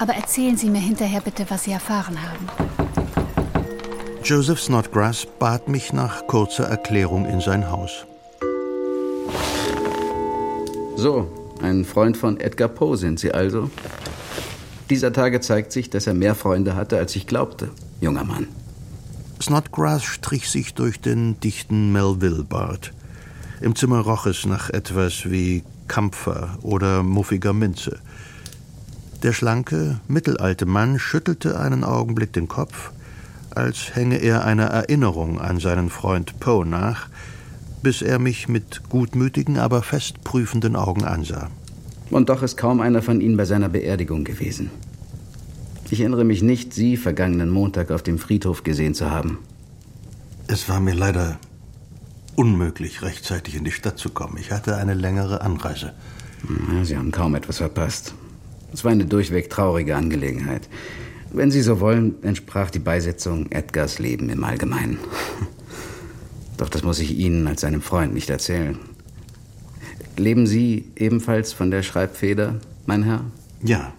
Aber erzählen Sie mir hinterher bitte, was Sie erfahren haben. Joseph Snodgrass bat mich nach kurzer Erklärung in sein Haus. So, ein Freund von Edgar Poe sind Sie also? Dieser Tage zeigt sich, dass er mehr Freunde hatte, als ich glaubte, junger Mann. Snodgrass strich sich durch den dichten Melville-Bart. Im Zimmer roch es nach etwas wie Kampfer oder muffiger Minze. Der schlanke, mittelalte Mann schüttelte einen Augenblick den Kopf, als hänge er einer Erinnerung an seinen Freund Poe nach, bis er mich mit gutmütigen, aber fest prüfenden Augen ansah. Und doch ist kaum einer von Ihnen bei seiner Beerdigung gewesen. Ich erinnere mich nicht, Sie vergangenen Montag auf dem Friedhof gesehen zu haben. Es war mir leider unmöglich, rechtzeitig in die Stadt zu kommen. Ich hatte eine längere Anreise. Ja, Sie haben kaum etwas verpasst. Es war eine durchweg traurige Angelegenheit. Wenn Sie so wollen, entsprach die Beisetzung Edgars Leben im Allgemeinen. Doch das muss ich Ihnen als seinem Freund nicht erzählen. Leben Sie ebenfalls von der Schreibfeder, mein Herr? Ja.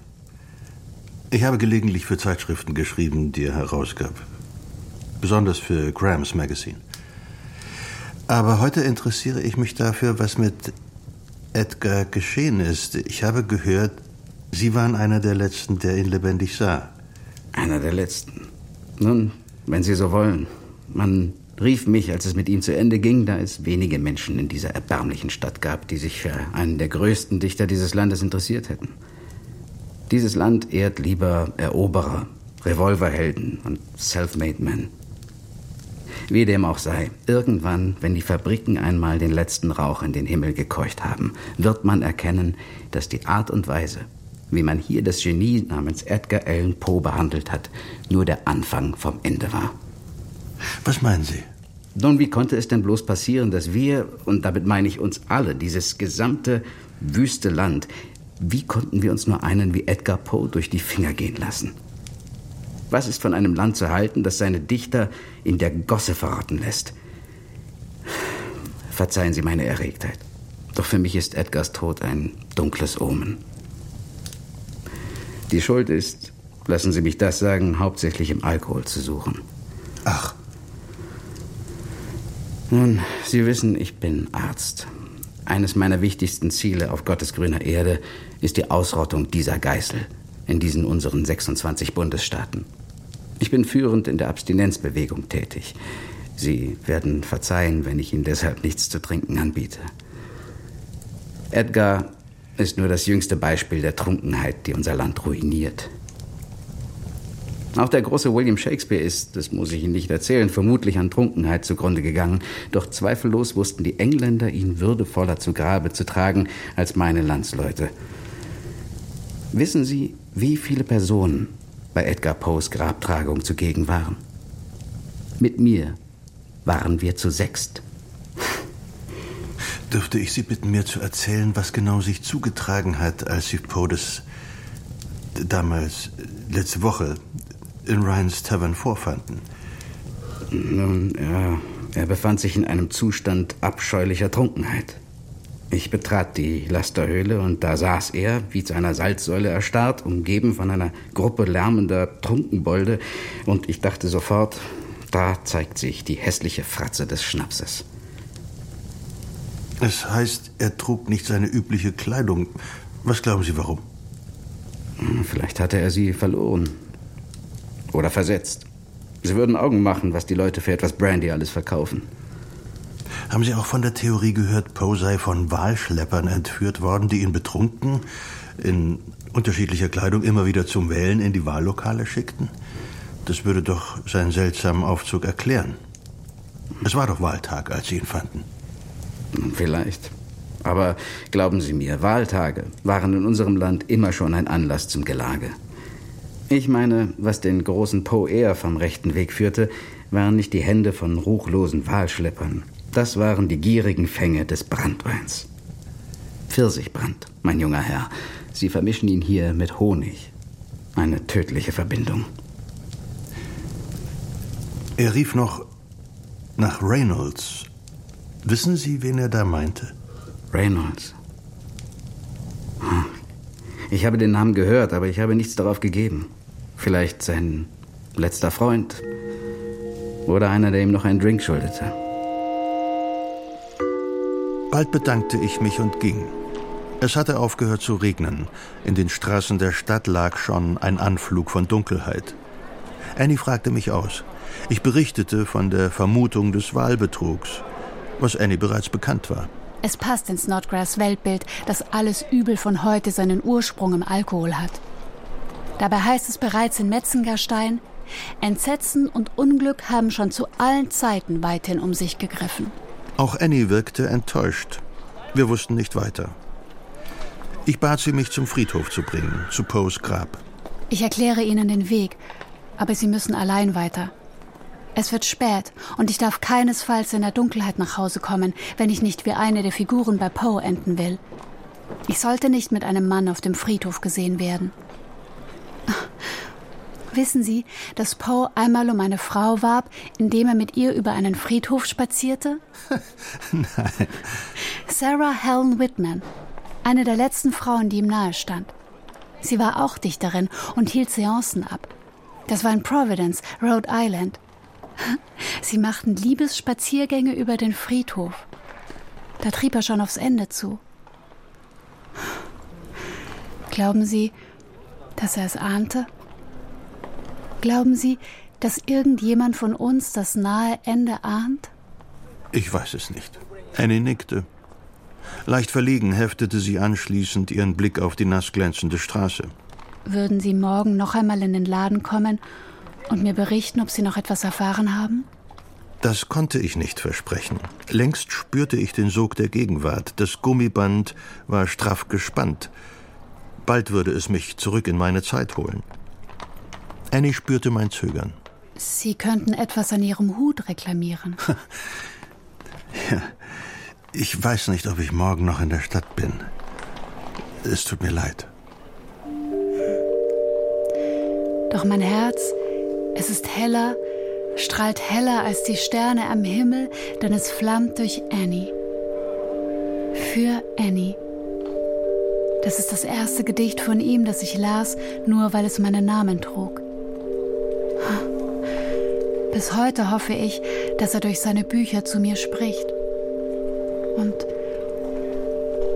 Ich habe gelegentlich für Zeitschriften geschrieben, die er herausgab. Besonders für Graham's Magazine. Aber heute interessiere ich mich dafür, was mit Edgar geschehen ist. Ich habe gehört, Sie waren einer der Letzten, der ihn lebendig sah. Einer der Letzten. Nun, wenn Sie so wollen. Man rief mich, als es mit ihm zu Ende ging, da es wenige Menschen in dieser erbärmlichen Stadt gab, die sich für einen der größten Dichter dieses Landes interessiert hätten. Dieses Land ehrt lieber Eroberer, Revolverhelden und Self-Made Men. Wie dem auch sei, irgendwann, wenn die Fabriken einmal den letzten Rauch in den Himmel gekeucht haben, wird man erkennen, dass die Art und Weise, wie man hier das Genie namens Edgar Allan Poe behandelt hat, nur der Anfang vom Ende war. Was meinen Sie? Nun, wie konnte es denn bloß passieren, dass wir, und damit meine ich uns alle, dieses gesamte wüste Land, wie konnten wir uns nur einen wie Edgar Poe durch die Finger gehen lassen? Was ist von einem Land zu halten, das seine Dichter in der Gosse verrotten lässt? Verzeihen Sie meine Erregtheit. Doch für mich ist Edgars Tod ein dunkles Omen. Die Schuld ist, lassen Sie mich das sagen, hauptsächlich im Alkohol zu suchen. Ach. Nun, Sie wissen, ich bin Arzt. Eines meiner wichtigsten Ziele auf Gottes grüner Erde ist die Ausrottung dieser Geißel in diesen unseren 26 Bundesstaaten. Ich bin führend in der Abstinenzbewegung tätig. Sie werden verzeihen, wenn ich Ihnen deshalb nichts zu trinken anbiete. Edgar ist nur das jüngste Beispiel der Trunkenheit, die unser Land ruiniert. Auch der große William Shakespeare ist, das muss ich Ihnen nicht erzählen, vermutlich an Trunkenheit zugrunde gegangen. Doch zweifellos wussten die Engländer, ihn würdevoller zu Grabe zu tragen als meine Landsleute. Wissen Sie, wie viele Personen bei Edgar Poes Grabtragung zugegen waren. Mit mir waren wir zu sechst. Dürfte ich Sie bitten, mir zu erzählen, was genau sich zugetragen hat, als Sie Poe das damals, letzte Woche, in Ryans Tavern vorfanden? Nun, ja, er befand sich in einem Zustand abscheulicher Trunkenheit. Ich betrat die Lasterhöhle und da saß er, wie zu einer Salzsäule erstarrt, umgeben von einer Gruppe lärmender Trunkenbolde, und ich dachte sofort, da zeigt sich die hässliche Fratze des Schnapses. Es heißt, er trug nicht seine übliche Kleidung. Was glauben Sie, warum? Hm, vielleicht hatte er sie verloren. Oder versetzt. Sie würden Augen machen, was die Leute für etwas Brandy alles verkaufen. Haben Sie auch von der Theorie gehört, Poe sei von Wahlschleppern entführt worden, die ihn betrunken, in unterschiedlicher Kleidung immer wieder zum Wählen in die Wahllokale schickten? Das würde doch seinen seltsamen Aufzug erklären. Es war doch Wahltag, als Sie ihn fanden. Vielleicht. Aber glauben Sie mir, Wahltage waren in unserem Land immer schon ein Anlass zum Gelage. Ich meine, was den großen Poe eher vom rechten Weg führte, waren nicht die Hände von ruchlosen Wahlschleppern, das waren die gierigen Fänge des Brandweins. Pfirsichbrand, mein junger Herr. Sie vermischen ihn hier mit Honig. Eine tödliche Verbindung. Er rief noch nach Reynolds. Wissen Sie, wen er da meinte? Reynolds. Hm. Ich habe den Namen gehört, aber ich habe nichts darauf gegeben. Vielleicht sein letzter Freund. Oder einer, der ihm noch einen Drink schuldete. Bald bedankte ich mich und ging. Es hatte aufgehört zu regnen. In den Straßen der Stadt lag schon ein Anflug von Dunkelheit. Annie fragte mich aus. Ich berichtete von der Vermutung des Wahlbetrugs, was Annie bereits bekannt war. Es passt ins Snodgrass Weltbild, dass alles Übel von heute seinen Ursprung im Alkohol hat. Dabei heißt es bereits in Metzengerstein, Entsetzen und Unglück haben schon zu allen Zeiten weithin um sich gegriffen. Auch Annie wirkte enttäuscht. Wir wussten nicht weiter. Ich bat sie, mich zum Friedhof zu bringen, zu Poes Grab. Ich erkläre Ihnen den Weg, aber Sie müssen allein weiter. Es wird spät und ich darf keinesfalls in der Dunkelheit nach Hause kommen, wenn ich nicht wie eine der Figuren bei Poe enden will. Ich sollte nicht mit einem Mann auf dem Friedhof gesehen werden. Wissen Sie, dass Poe einmal um eine Frau warb, indem er mit ihr über einen Friedhof spazierte? Nein. Sarah Helen Whitman, eine der letzten Frauen, die ihm nahe stand. Sie war auch Dichterin und hielt Seancen ab. Das war in Providence, Rhode Island. Sie machten Liebesspaziergänge über den Friedhof. Da trieb er schon aufs Ende zu. Glauben Sie, dass er es ahnte? Glauben Sie, dass irgendjemand von uns das nahe Ende ahnt? Ich weiß es nicht. Annie nickte. Leicht verlegen heftete sie anschließend ihren Blick auf die nassglänzende Straße. Würden Sie morgen noch einmal in den Laden kommen und mir berichten, ob Sie noch etwas erfahren haben? Das konnte ich nicht versprechen. Längst spürte ich den Sog der Gegenwart. Das Gummiband war straff gespannt. Bald würde es mich zurück in meine Zeit holen. Annie spürte mein Zögern. Sie könnten etwas an Ihrem Hut reklamieren. ja, ich weiß nicht, ob ich morgen noch in der Stadt bin. Es tut mir leid. Doch mein Herz, es ist heller, strahlt heller als die Sterne am Himmel, denn es flammt durch Annie. Für Annie. Das ist das erste Gedicht von ihm, das ich las, nur weil es meinen Namen trug. Bis heute hoffe ich, dass er durch seine Bücher zu mir spricht. Und,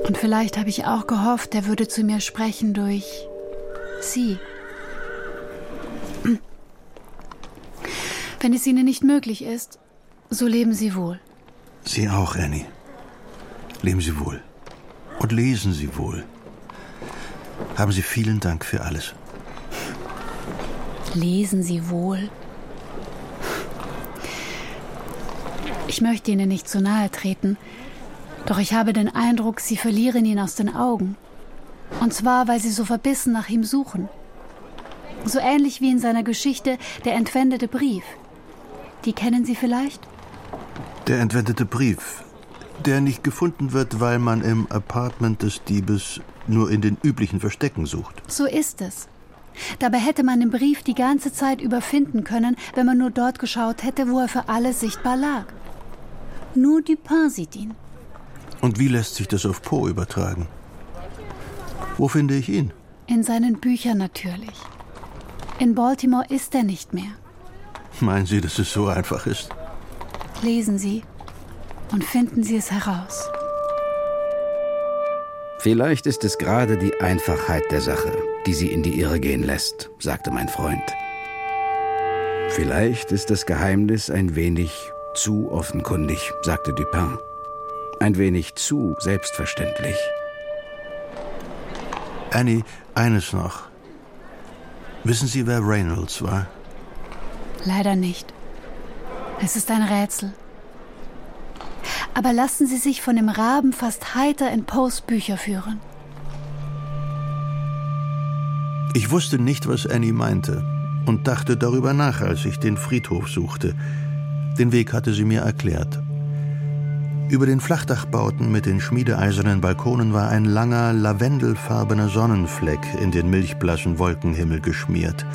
und vielleicht habe ich auch gehofft, er würde zu mir sprechen durch sie. Wenn es Ihnen nicht möglich ist, so leben Sie wohl. Sie auch, Annie. Leben Sie wohl. Und lesen Sie wohl. Haben Sie vielen Dank für alles. Lesen Sie wohl. Ich möchte Ihnen nicht zu nahe treten, doch ich habe den Eindruck, Sie verlieren ihn aus den Augen. Und zwar, weil Sie so verbissen nach ihm suchen. So ähnlich wie in seiner Geschichte Der entwendete Brief. Die kennen Sie vielleicht? Der entwendete Brief, der nicht gefunden wird, weil man im Apartment des Diebes nur in den üblichen Verstecken sucht. So ist es. Dabei hätte man den Brief die ganze Zeit überfinden können, wenn man nur dort geschaut hätte, wo er für alle sichtbar lag. Nur Dupin sieht ihn. Und wie lässt sich das auf Poe übertragen? Wo finde ich ihn? In seinen Büchern natürlich. In Baltimore ist er nicht mehr. Meinen Sie, dass es so einfach ist? Lesen Sie und finden Sie es heraus. Vielleicht ist es gerade die Einfachheit der Sache, die sie in die Irre gehen lässt, sagte mein Freund. Vielleicht ist das Geheimnis ein wenig zu offenkundig, sagte Dupin. Ein wenig zu selbstverständlich. Annie, eines noch. Wissen Sie, wer Reynolds war? Leider nicht. Es ist ein Rätsel. Aber lassen Sie sich von dem Raben fast heiter in Poes Bücher führen. Ich wusste nicht, was Annie meinte und dachte darüber nach, als ich den Friedhof suchte. Den Weg hatte sie mir erklärt. Über den Flachdachbauten mit den schmiedeeisernen Balkonen war ein langer, lavendelfarbener Sonnenfleck in den milchblassen Wolkenhimmel geschmiert.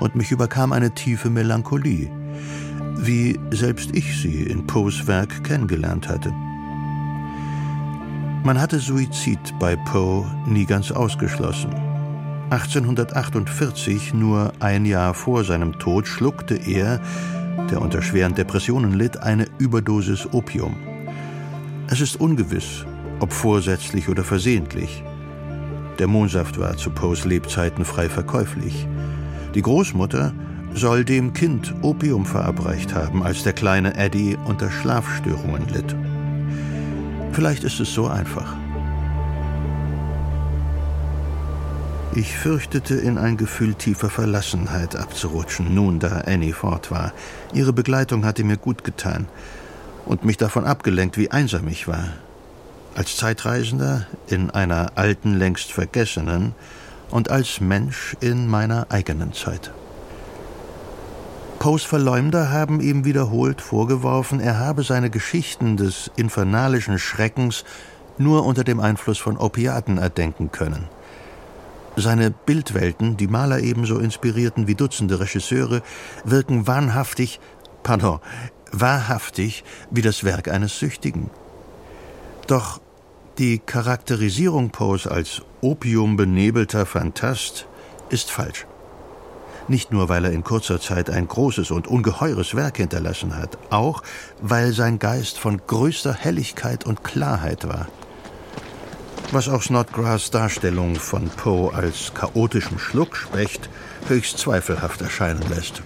Und mich überkam eine tiefe Melancholie, wie selbst ich sie in Poes Werk kennengelernt hatte. Man hatte Suizid bei Poe nie ganz ausgeschlossen. 1848, nur ein Jahr vor seinem Tod, schluckte er, der unter schweren Depressionen litt, eine Überdosis Opium. Es ist ungewiss, ob vorsätzlich oder versehentlich. Der Mohnsaft war zu Poes Lebzeiten frei verkäuflich. Die Großmutter, soll dem Kind Opium verabreicht haben, als der kleine Eddie unter Schlafstörungen litt. Vielleicht ist es so einfach. Ich fürchtete, in ein Gefühl tiefer Verlassenheit abzurutschen, nun da Annie fort war. Ihre Begleitung hatte mir gut getan und mich davon abgelenkt, wie einsam ich war. Als Zeitreisender in einer alten, längst vergessenen und als Mensch in meiner eigenen Zeit. Poes Verleumder haben ihm wiederholt vorgeworfen, er habe seine Geschichten des infernalischen Schreckens nur unter dem Einfluss von Opiaten erdenken können. Seine Bildwelten, die Maler ebenso inspirierten wie Dutzende Regisseure, wirken wahnhaftig, pardon, wahrhaftig wie das Werk eines Süchtigen. Doch die Charakterisierung Poes als opiumbenebelter Phantast ist falsch. Nicht nur, weil er in kurzer Zeit ein großes und ungeheures Werk hinterlassen hat, auch weil sein Geist von größter Helligkeit und Klarheit war. Was auch Snodgrass Darstellung von Poe als chaotischem Schluckspecht höchst zweifelhaft erscheinen lässt.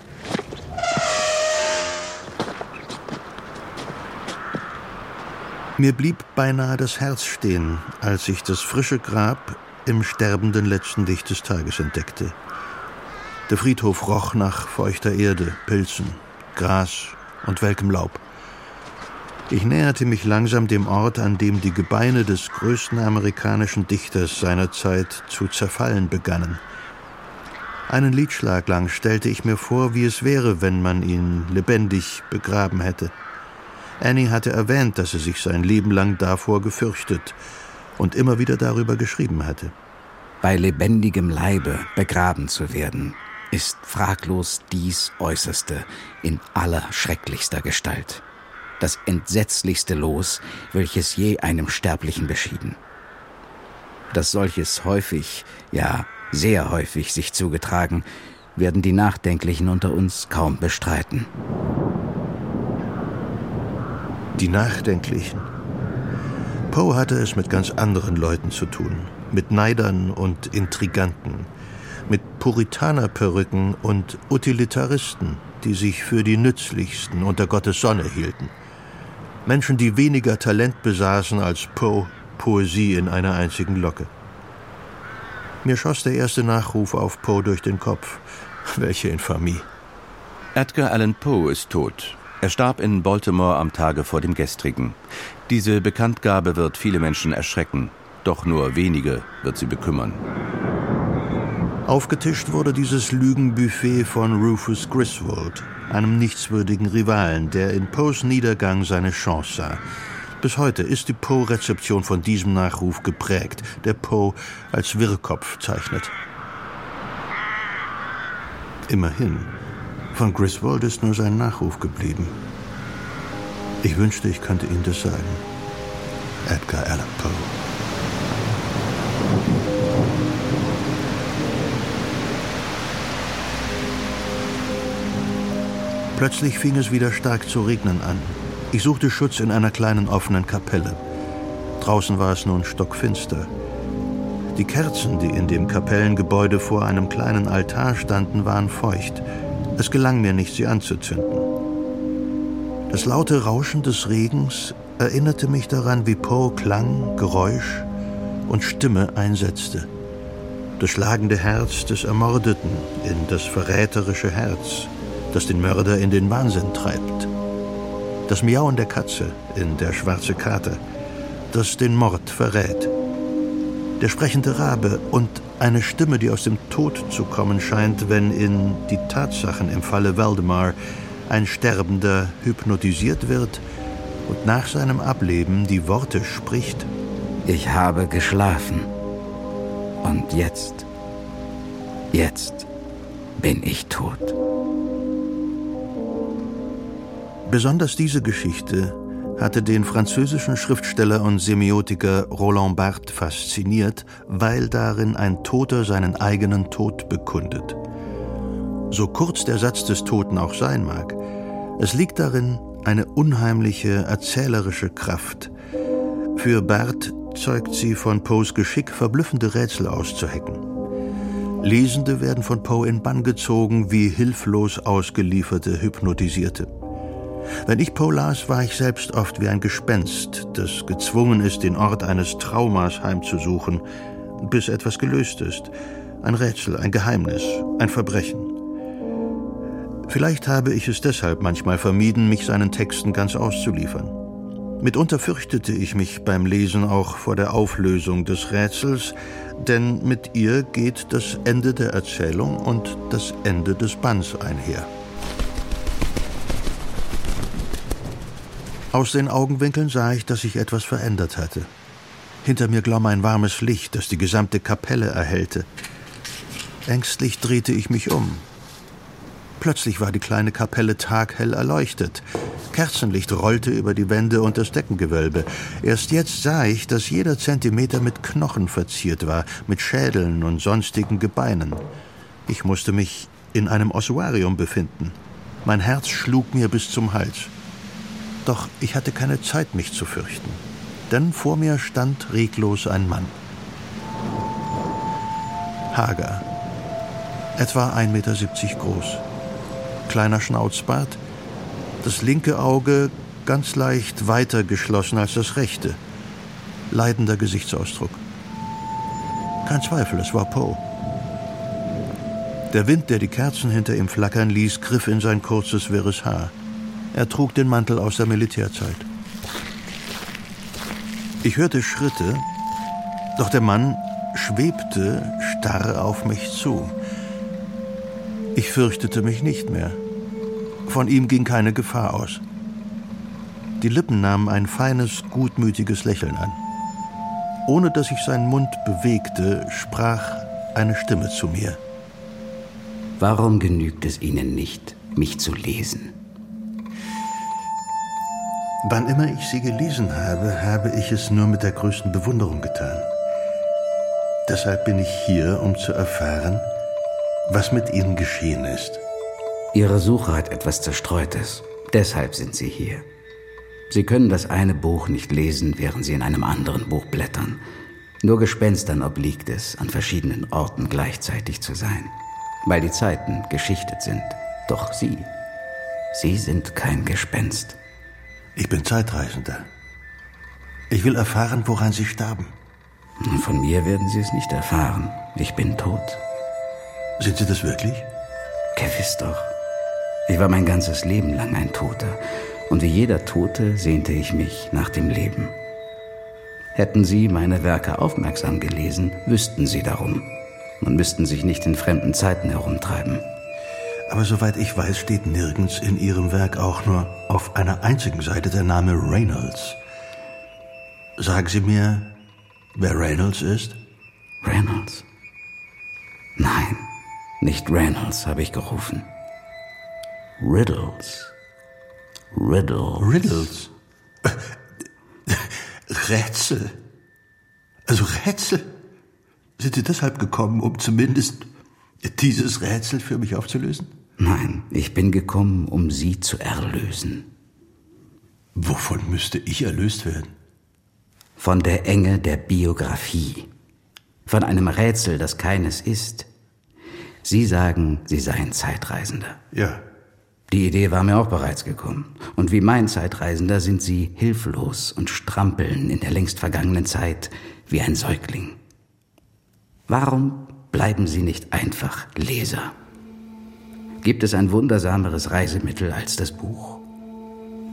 Mir blieb beinahe das Herz stehen, als ich das frische Grab im sterbenden letzten Licht des Tages entdeckte. Der Friedhof roch nach feuchter Erde, Pilzen, Gras und welkem Laub. Ich näherte mich langsam dem Ort, an dem die Gebeine des größten amerikanischen Dichters seiner Zeit zu zerfallen begannen. Einen Liedschlag lang stellte ich mir vor, wie es wäre, wenn man ihn lebendig begraben hätte. Annie hatte erwähnt, dass er sich sein Leben lang davor gefürchtet und immer wieder darüber geschrieben hatte. Bei lebendigem Leibe begraben zu werden, ist fraglos dies Äußerste in allerschrecklichster Gestalt. Das entsetzlichste Los, welches je einem Sterblichen beschieden. Dass solches häufig, ja sehr häufig sich zugetragen, werden die Nachdenklichen unter uns kaum bestreiten. Die Nachdenklichen. Poe hatte es mit ganz anderen Leuten zu tun, mit Neidern und Intriganten, mit Puritanerperücken und Utilitaristen, die sich für die nützlichsten unter Gottes Sonne hielten. Menschen, die weniger Talent besaßen als Poe Poesie in einer einzigen Locke. Mir schoss der erste Nachruf auf Poe durch den Kopf. Welche Infamie. Edgar Allan Poe ist tot. Er starb in Baltimore am Tage vor dem gestrigen. Diese Bekanntgabe wird viele Menschen erschrecken, doch nur wenige wird sie bekümmern. Aufgetischt wurde dieses Lügenbuffet von Rufus Griswold, einem nichtswürdigen Rivalen, der in Poes Niedergang seine Chance sah. Bis heute ist die Poe-Rezeption von diesem Nachruf geprägt, der Poe als Wirrkopf zeichnet. Immerhin, von Griswold ist nur sein Nachruf geblieben. Ich wünschte, ich könnte Ihnen das sagen. Edgar Allan Poe. Plötzlich fing es wieder stark zu regnen an. Ich suchte Schutz in einer kleinen offenen Kapelle. Draußen war es nun stockfinster. Die Kerzen, die in dem Kapellengebäude vor einem kleinen Altar standen, waren feucht. Es gelang mir nicht, sie anzuzünden. Das laute Rauschen des Regens erinnerte mich daran, wie Poe Klang, Geräusch und Stimme einsetzte. Das schlagende Herz des Ermordeten in das verräterische Herz das den Mörder in den Wahnsinn treibt. Das Miauen der Katze in Der schwarze Kater, das den Mord verrät. Der sprechende Rabe und eine Stimme, die aus dem Tod zu kommen scheint, wenn in die Tatsachen im Falle Waldemar ein Sterbender hypnotisiert wird und nach seinem Ableben die Worte spricht. Ich habe geschlafen. Und jetzt, jetzt bin ich tot. Besonders diese Geschichte hatte den französischen Schriftsteller und Semiotiker Roland Barthes fasziniert, weil darin ein Toter seinen eigenen Tod bekundet. So kurz der Satz des Toten auch sein mag, es liegt darin eine unheimliche erzählerische Kraft. Für Barthes zeugt sie von Poes Geschick, verblüffende Rätsel auszuhecken. Lesende werden von Poe in Bann gezogen wie hilflos ausgelieferte Hypnotisierte. Wenn ich Poe las, war ich selbst oft wie ein Gespenst, das gezwungen ist, den Ort eines Traumas heimzusuchen, bis etwas gelöst ist. Ein Rätsel, ein Geheimnis, ein Verbrechen. Vielleicht habe ich es deshalb manchmal vermieden, mich seinen Texten ganz auszuliefern. Mitunter fürchtete ich mich beim Lesen auch vor der Auflösung des Rätsels, denn mit ihr geht das Ende der Erzählung und das Ende des Banns einher. Aus den Augenwinkeln sah ich, dass sich etwas verändert hatte. Hinter mir glomm ein warmes Licht, das die gesamte Kapelle erhellte. Ängstlich drehte ich mich um. Plötzlich war die kleine Kapelle taghell erleuchtet. Kerzenlicht rollte über die Wände und das Deckengewölbe. Erst jetzt sah ich, dass jeder Zentimeter mit Knochen verziert war, mit Schädeln und sonstigen Gebeinen. Ich musste mich in einem Ossuarium befinden. Mein Herz schlug mir bis zum Hals. Doch ich hatte keine Zeit, mich zu fürchten. Denn vor mir stand reglos ein Mann. Hager, etwa 1,70 Meter groß kleiner Schnauzbart, das linke Auge ganz leicht weiter geschlossen als das rechte. Leidender Gesichtsausdruck. Kein Zweifel, es war Poe. Der Wind, der die Kerzen hinter ihm flackern ließ, griff in sein kurzes, wirres Haar. Er trug den Mantel aus der Militärzeit. Ich hörte Schritte, doch der Mann schwebte starr auf mich zu. Ich fürchtete mich nicht mehr. Von ihm ging keine Gefahr aus. Die Lippen nahmen ein feines, gutmütiges Lächeln an. Ohne dass ich seinen Mund bewegte, sprach eine Stimme zu mir. Warum genügt es Ihnen nicht, mich zu lesen? Wann immer ich sie gelesen habe, habe ich es nur mit der größten Bewunderung getan. Deshalb bin ich hier, um zu erfahren, was mit Ihnen geschehen ist. Ihre Suche hat etwas Zerstreutes. Deshalb sind Sie hier. Sie können das eine Buch nicht lesen, während Sie in einem anderen Buch blättern. Nur Gespenstern obliegt es, an verschiedenen Orten gleichzeitig zu sein, weil die Zeiten geschichtet sind. Doch Sie, Sie sind kein Gespenst. Ich bin Zeitreisender. Ich will erfahren, woran Sie starben. Von mir werden Sie es nicht erfahren. Ich bin tot. Sind Sie das wirklich? Gewiss doch. Ich war mein ganzes Leben lang ein Toter, und wie jeder Tote sehnte ich mich nach dem Leben. Hätten Sie meine Werke aufmerksam gelesen, wüssten Sie darum und müssten sich nicht in fremden Zeiten herumtreiben. Aber soweit ich weiß, steht nirgends in Ihrem Werk auch nur auf einer einzigen Seite der Name Reynolds. Sagen Sie mir, wer Reynolds ist? Reynolds? Nein, nicht Reynolds, habe ich gerufen. Riddles. Riddles. Riddles. Rätsel. Also Rätsel. Sind Sie deshalb gekommen, um zumindest dieses Rätsel für mich aufzulösen? Nein, ich bin gekommen, um Sie zu erlösen. Wovon müsste ich erlöst werden? Von der Enge der Biografie. Von einem Rätsel, das keines ist. Sie sagen, Sie seien Zeitreisender. Ja. Die Idee war mir auch bereits gekommen. Und wie mein Zeitreisender sind sie hilflos und strampeln in der längst vergangenen Zeit wie ein Säugling. Warum bleiben sie nicht einfach Leser? Gibt es ein wundersameres Reisemittel als das Buch?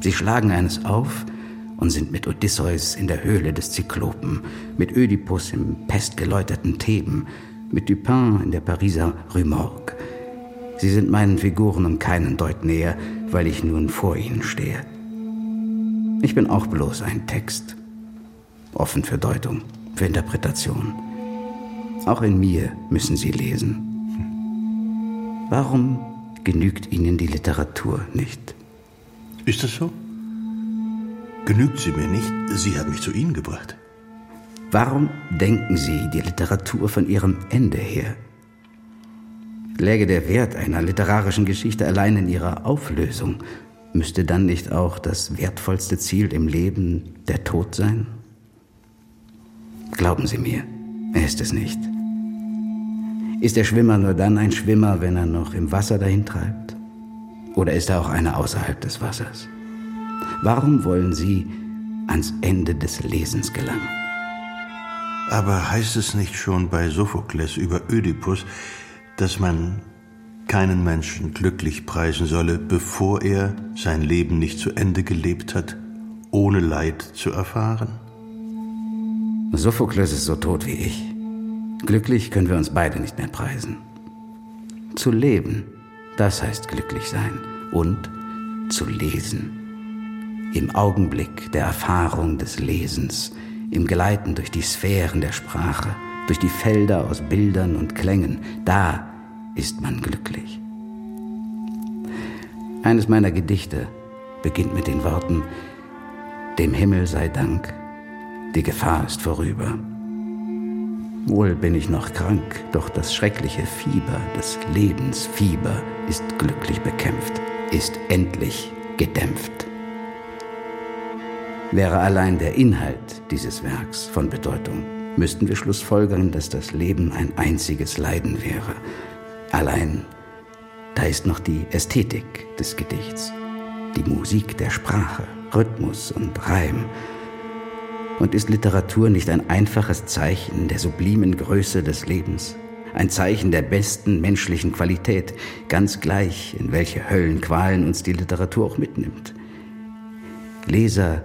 Sie schlagen eines auf und sind mit Odysseus in der Höhle des Zyklopen, mit Ödipus im pestgeläuterten Theben, mit Dupin in der Pariser Rue Morgue, Sie sind meinen Figuren um keinen Deut näher, weil ich nun vor ihnen stehe. Ich bin auch bloß ein Text, offen für Deutung, für Interpretation. Auch in mir müssen Sie lesen. Warum genügt Ihnen die Literatur nicht? Ist das so? Genügt sie mir nicht? Sie hat mich zu Ihnen gebracht. Warum denken Sie die Literatur von Ihrem Ende her? Läge der Wert einer literarischen Geschichte allein in ihrer Auflösung, müsste dann nicht auch das wertvollste Ziel im Leben der Tod sein? Glauben Sie mir, er ist es nicht. Ist der Schwimmer nur dann ein Schwimmer, wenn er noch im Wasser dahin treibt? Oder ist er auch einer außerhalb des Wassers? Warum wollen Sie ans Ende des Lesens gelangen? Aber heißt es nicht schon bei Sophokles über Ödipus, dass man keinen Menschen glücklich preisen solle, bevor er sein Leben nicht zu Ende gelebt hat, ohne Leid zu erfahren? Sophokles ist so tot wie ich. Glücklich können wir uns beide nicht mehr preisen. Zu leben, das heißt glücklich sein. Und zu lesen. Im Augenblick der Erfahrung des Lesens, im Gleiten durch die Sphären der Sprache, durch die Felder aus Bildern und Klängen, da ist man glücklich. Eines meiner Gedichte beginnt mit den Worten, dem Himmel sei Dank, die Gefahr ist vorüber. Wohl bin ich noch krank, doch das schreckliche Fieber des Lebensfieber ist glücklich bekämpft, ist endlich gedämpft. Wäre allein der Inhalt dieses Werks von Bedeutung, müssten wir schlussfolgern, dass das Leben ein einziges Leiden wäre. Allein da ist noch die Ästhetik des Gedichts, die Musik der Sprache, Rhythmus und Reim, und ist Literatur nicht ein einfaches Zeichen der sublimen Größe des Lebens, ein Zeichen der besten menschlichen Qualität, ganz gleich, in welche Höllenqualen uns die Literatur auch mitnimmt? Leser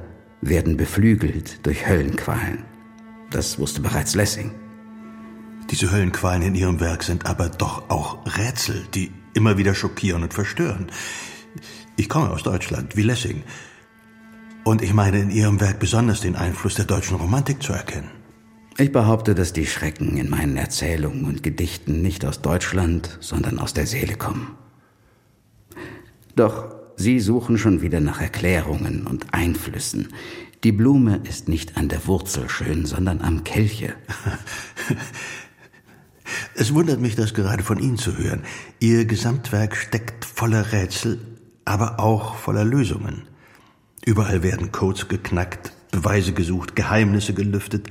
werden beflügelt durch Höllenqualen. Das wusste bereits Lessing. Diese Höllenqualen in Ihrem Werk sind aber doch auch Rätsel, die immer wieder schockieren und verstören. Ich komme aus Deutschland, wie Lessing. Und ich meine in Ihrem Werk besonders den Einfluss der deutschen Romantik zu erkennen. Ich behaupte, dass die Schrecken in meinen Erzählungen und Gedichten nicht aus Deutschland, sondern aus der Seele kommen. Doch Sie suchen schon wieder nach Erklärungen und Einflüssen. Die Blume ist nicht an der Wurzel schön, sondern am Kelche. Es wundert mich, das gerade von Ihnen zu hören. Ihr Gesamtwerk steckt voller Rätsel, aber auch voller Lösungen. Überall werden Codes geknackt, Beweise gesucht, Geheimnisse gelüftet.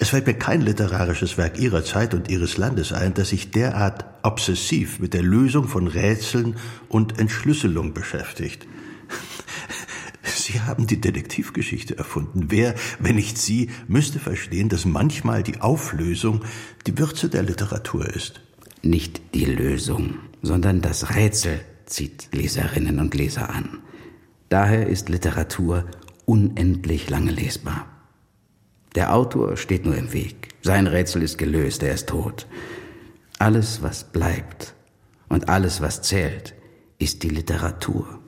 Es fällt mir kein literarisches Werk Ihrer Zeit und Ihres Landes ein, das sich derart obsessiv mit der Lösung von Rätseln und Entschlüsselung beschäftigt. Sie haben die Detektivgeschichte erfunden. Wer, wenn nicht Sie, müsste verstehen, dass manchmal die Auflösung die Würze der Literatur ist. Nicht die Lösung, sondern das Rätsel zieht Leserinnen und Leser an. Daher ist Literatur unendlich lange lesbar. Der Autor steht nur im Weg. Sein Rätsel ist gelöst, er ist tot. Alles, was bleibt und alles, was zählt, ist die Literatur.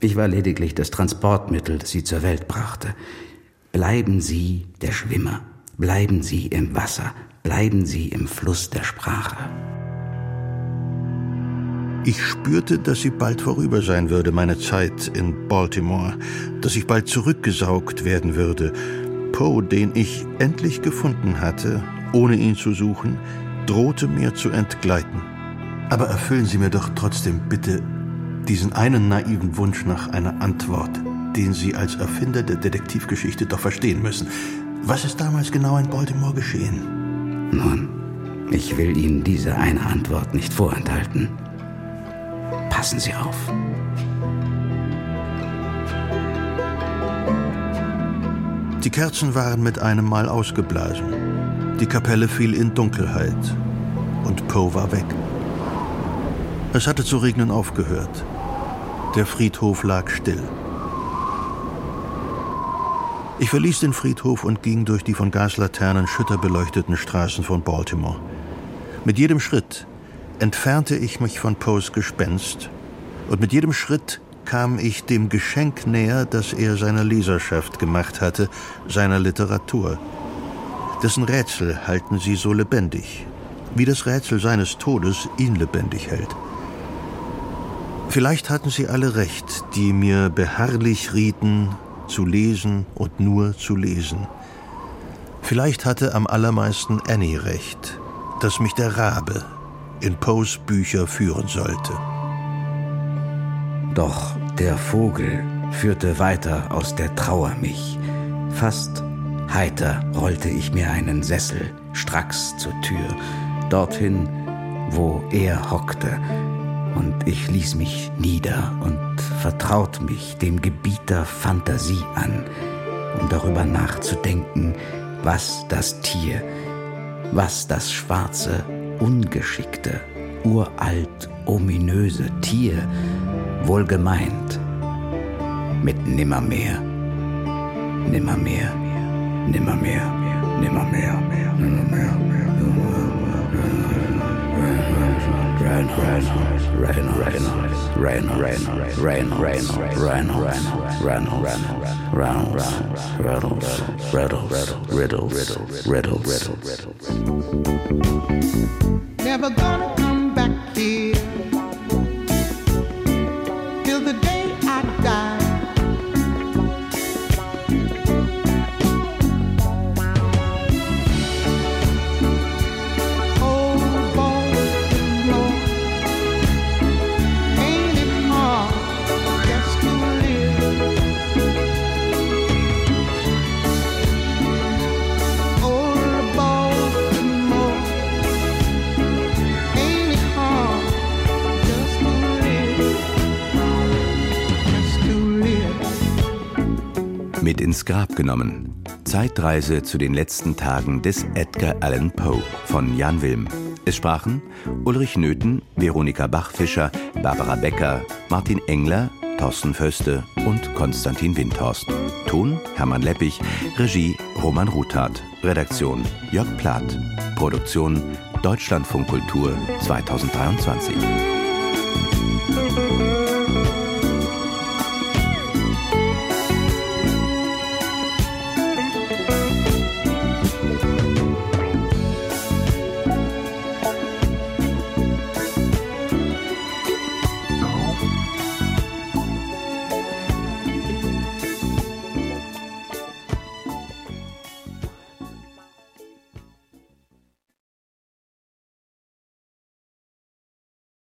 Ich war lediglich das Transportmittel, das sie zur Welt brachte. Bleiben Sie der Schwimmer, bleiben Sie im Wasser, bleiben Sie im Fluss der Sprache. Ich spürte, dass sie bald vorüber sein würde, meine Zeit in Baltimore, dass ich bald zurückgesaugt werden würde. Poe, den ich endlich gefunden hatte, ohne ihn zu suchen, drohte mir zu entgleiten. Aber erfüllen Sie mir doch trotzdem bitte diesen einen naiven Wunsch nach einer Antwort, den Sie als Erfinder der Detektivgeschichte doch verstehen müssen. Was ist damals genau in Baltimore geschehen? Nun, ich will Ihnen diese eine Antwort nicht vorenthalten. Passen Sie auf. Die Kerzen waren mit einem Mal ausgeblasen. Die Kapelle fiel in Dunkelheit und Poe war weg. Es hatte zu regnen aufgehört. Der Friedhof lag still. Ich verließ den Friedhof und ging durch die von Gaslaternen schütterbeleuchteten Straßen von Baltimore. Mit jedem Schritt entfernte ich mich von Poes Gespenst und mit jedem Schritt kam ich dem Geschenk näher, das er seiner Leserschaft gemacht hatte, seiner Literatur. Dessen Rätsel halten sie so lebendig, wie das Rätsel seines Todes ihn lebendig hält. Vielleicht hatten sie alle recht, die mir beharrlich rieten, zu lesen und nur zu lesen. Vielleicht hatte am allermeisten Annie recht, dass mich der Rabe in Poes Bücher führen sollte. Doch der Vogel führte weiter aus der Trauer mich. Fast heiter rollte ich mir einen Sessel stracks zur Tür. dorthin, wo er hockte, und ich ließ mich nieder und vertraut mich dem Gebieter Fantasie an, um darüber nachzudenken, was das Tier, was das schwarze, ungeschickte, uralt, ominöse Tier wohl gemeint mit Nimmermehr, Nimmermehr, Nimmermehr, Nimmermehr, Nimmermehr. Reynolds, Reynolds, Grab genommen. Zeitreise zu den letzten Tagen des Edgar Allan Poe von Jan Wilm. Es sprachen Ulrich Nöthen, Veronika Bachfischer, Barbara Becker, Martin Engler, Thorsten Föste und Konstantin Windhorst. Ton Hermann Leppich, Regie Roman Ruthardt, Redaktion Jörg Plath, Produktion Deutschlandfunk Kultur 2023.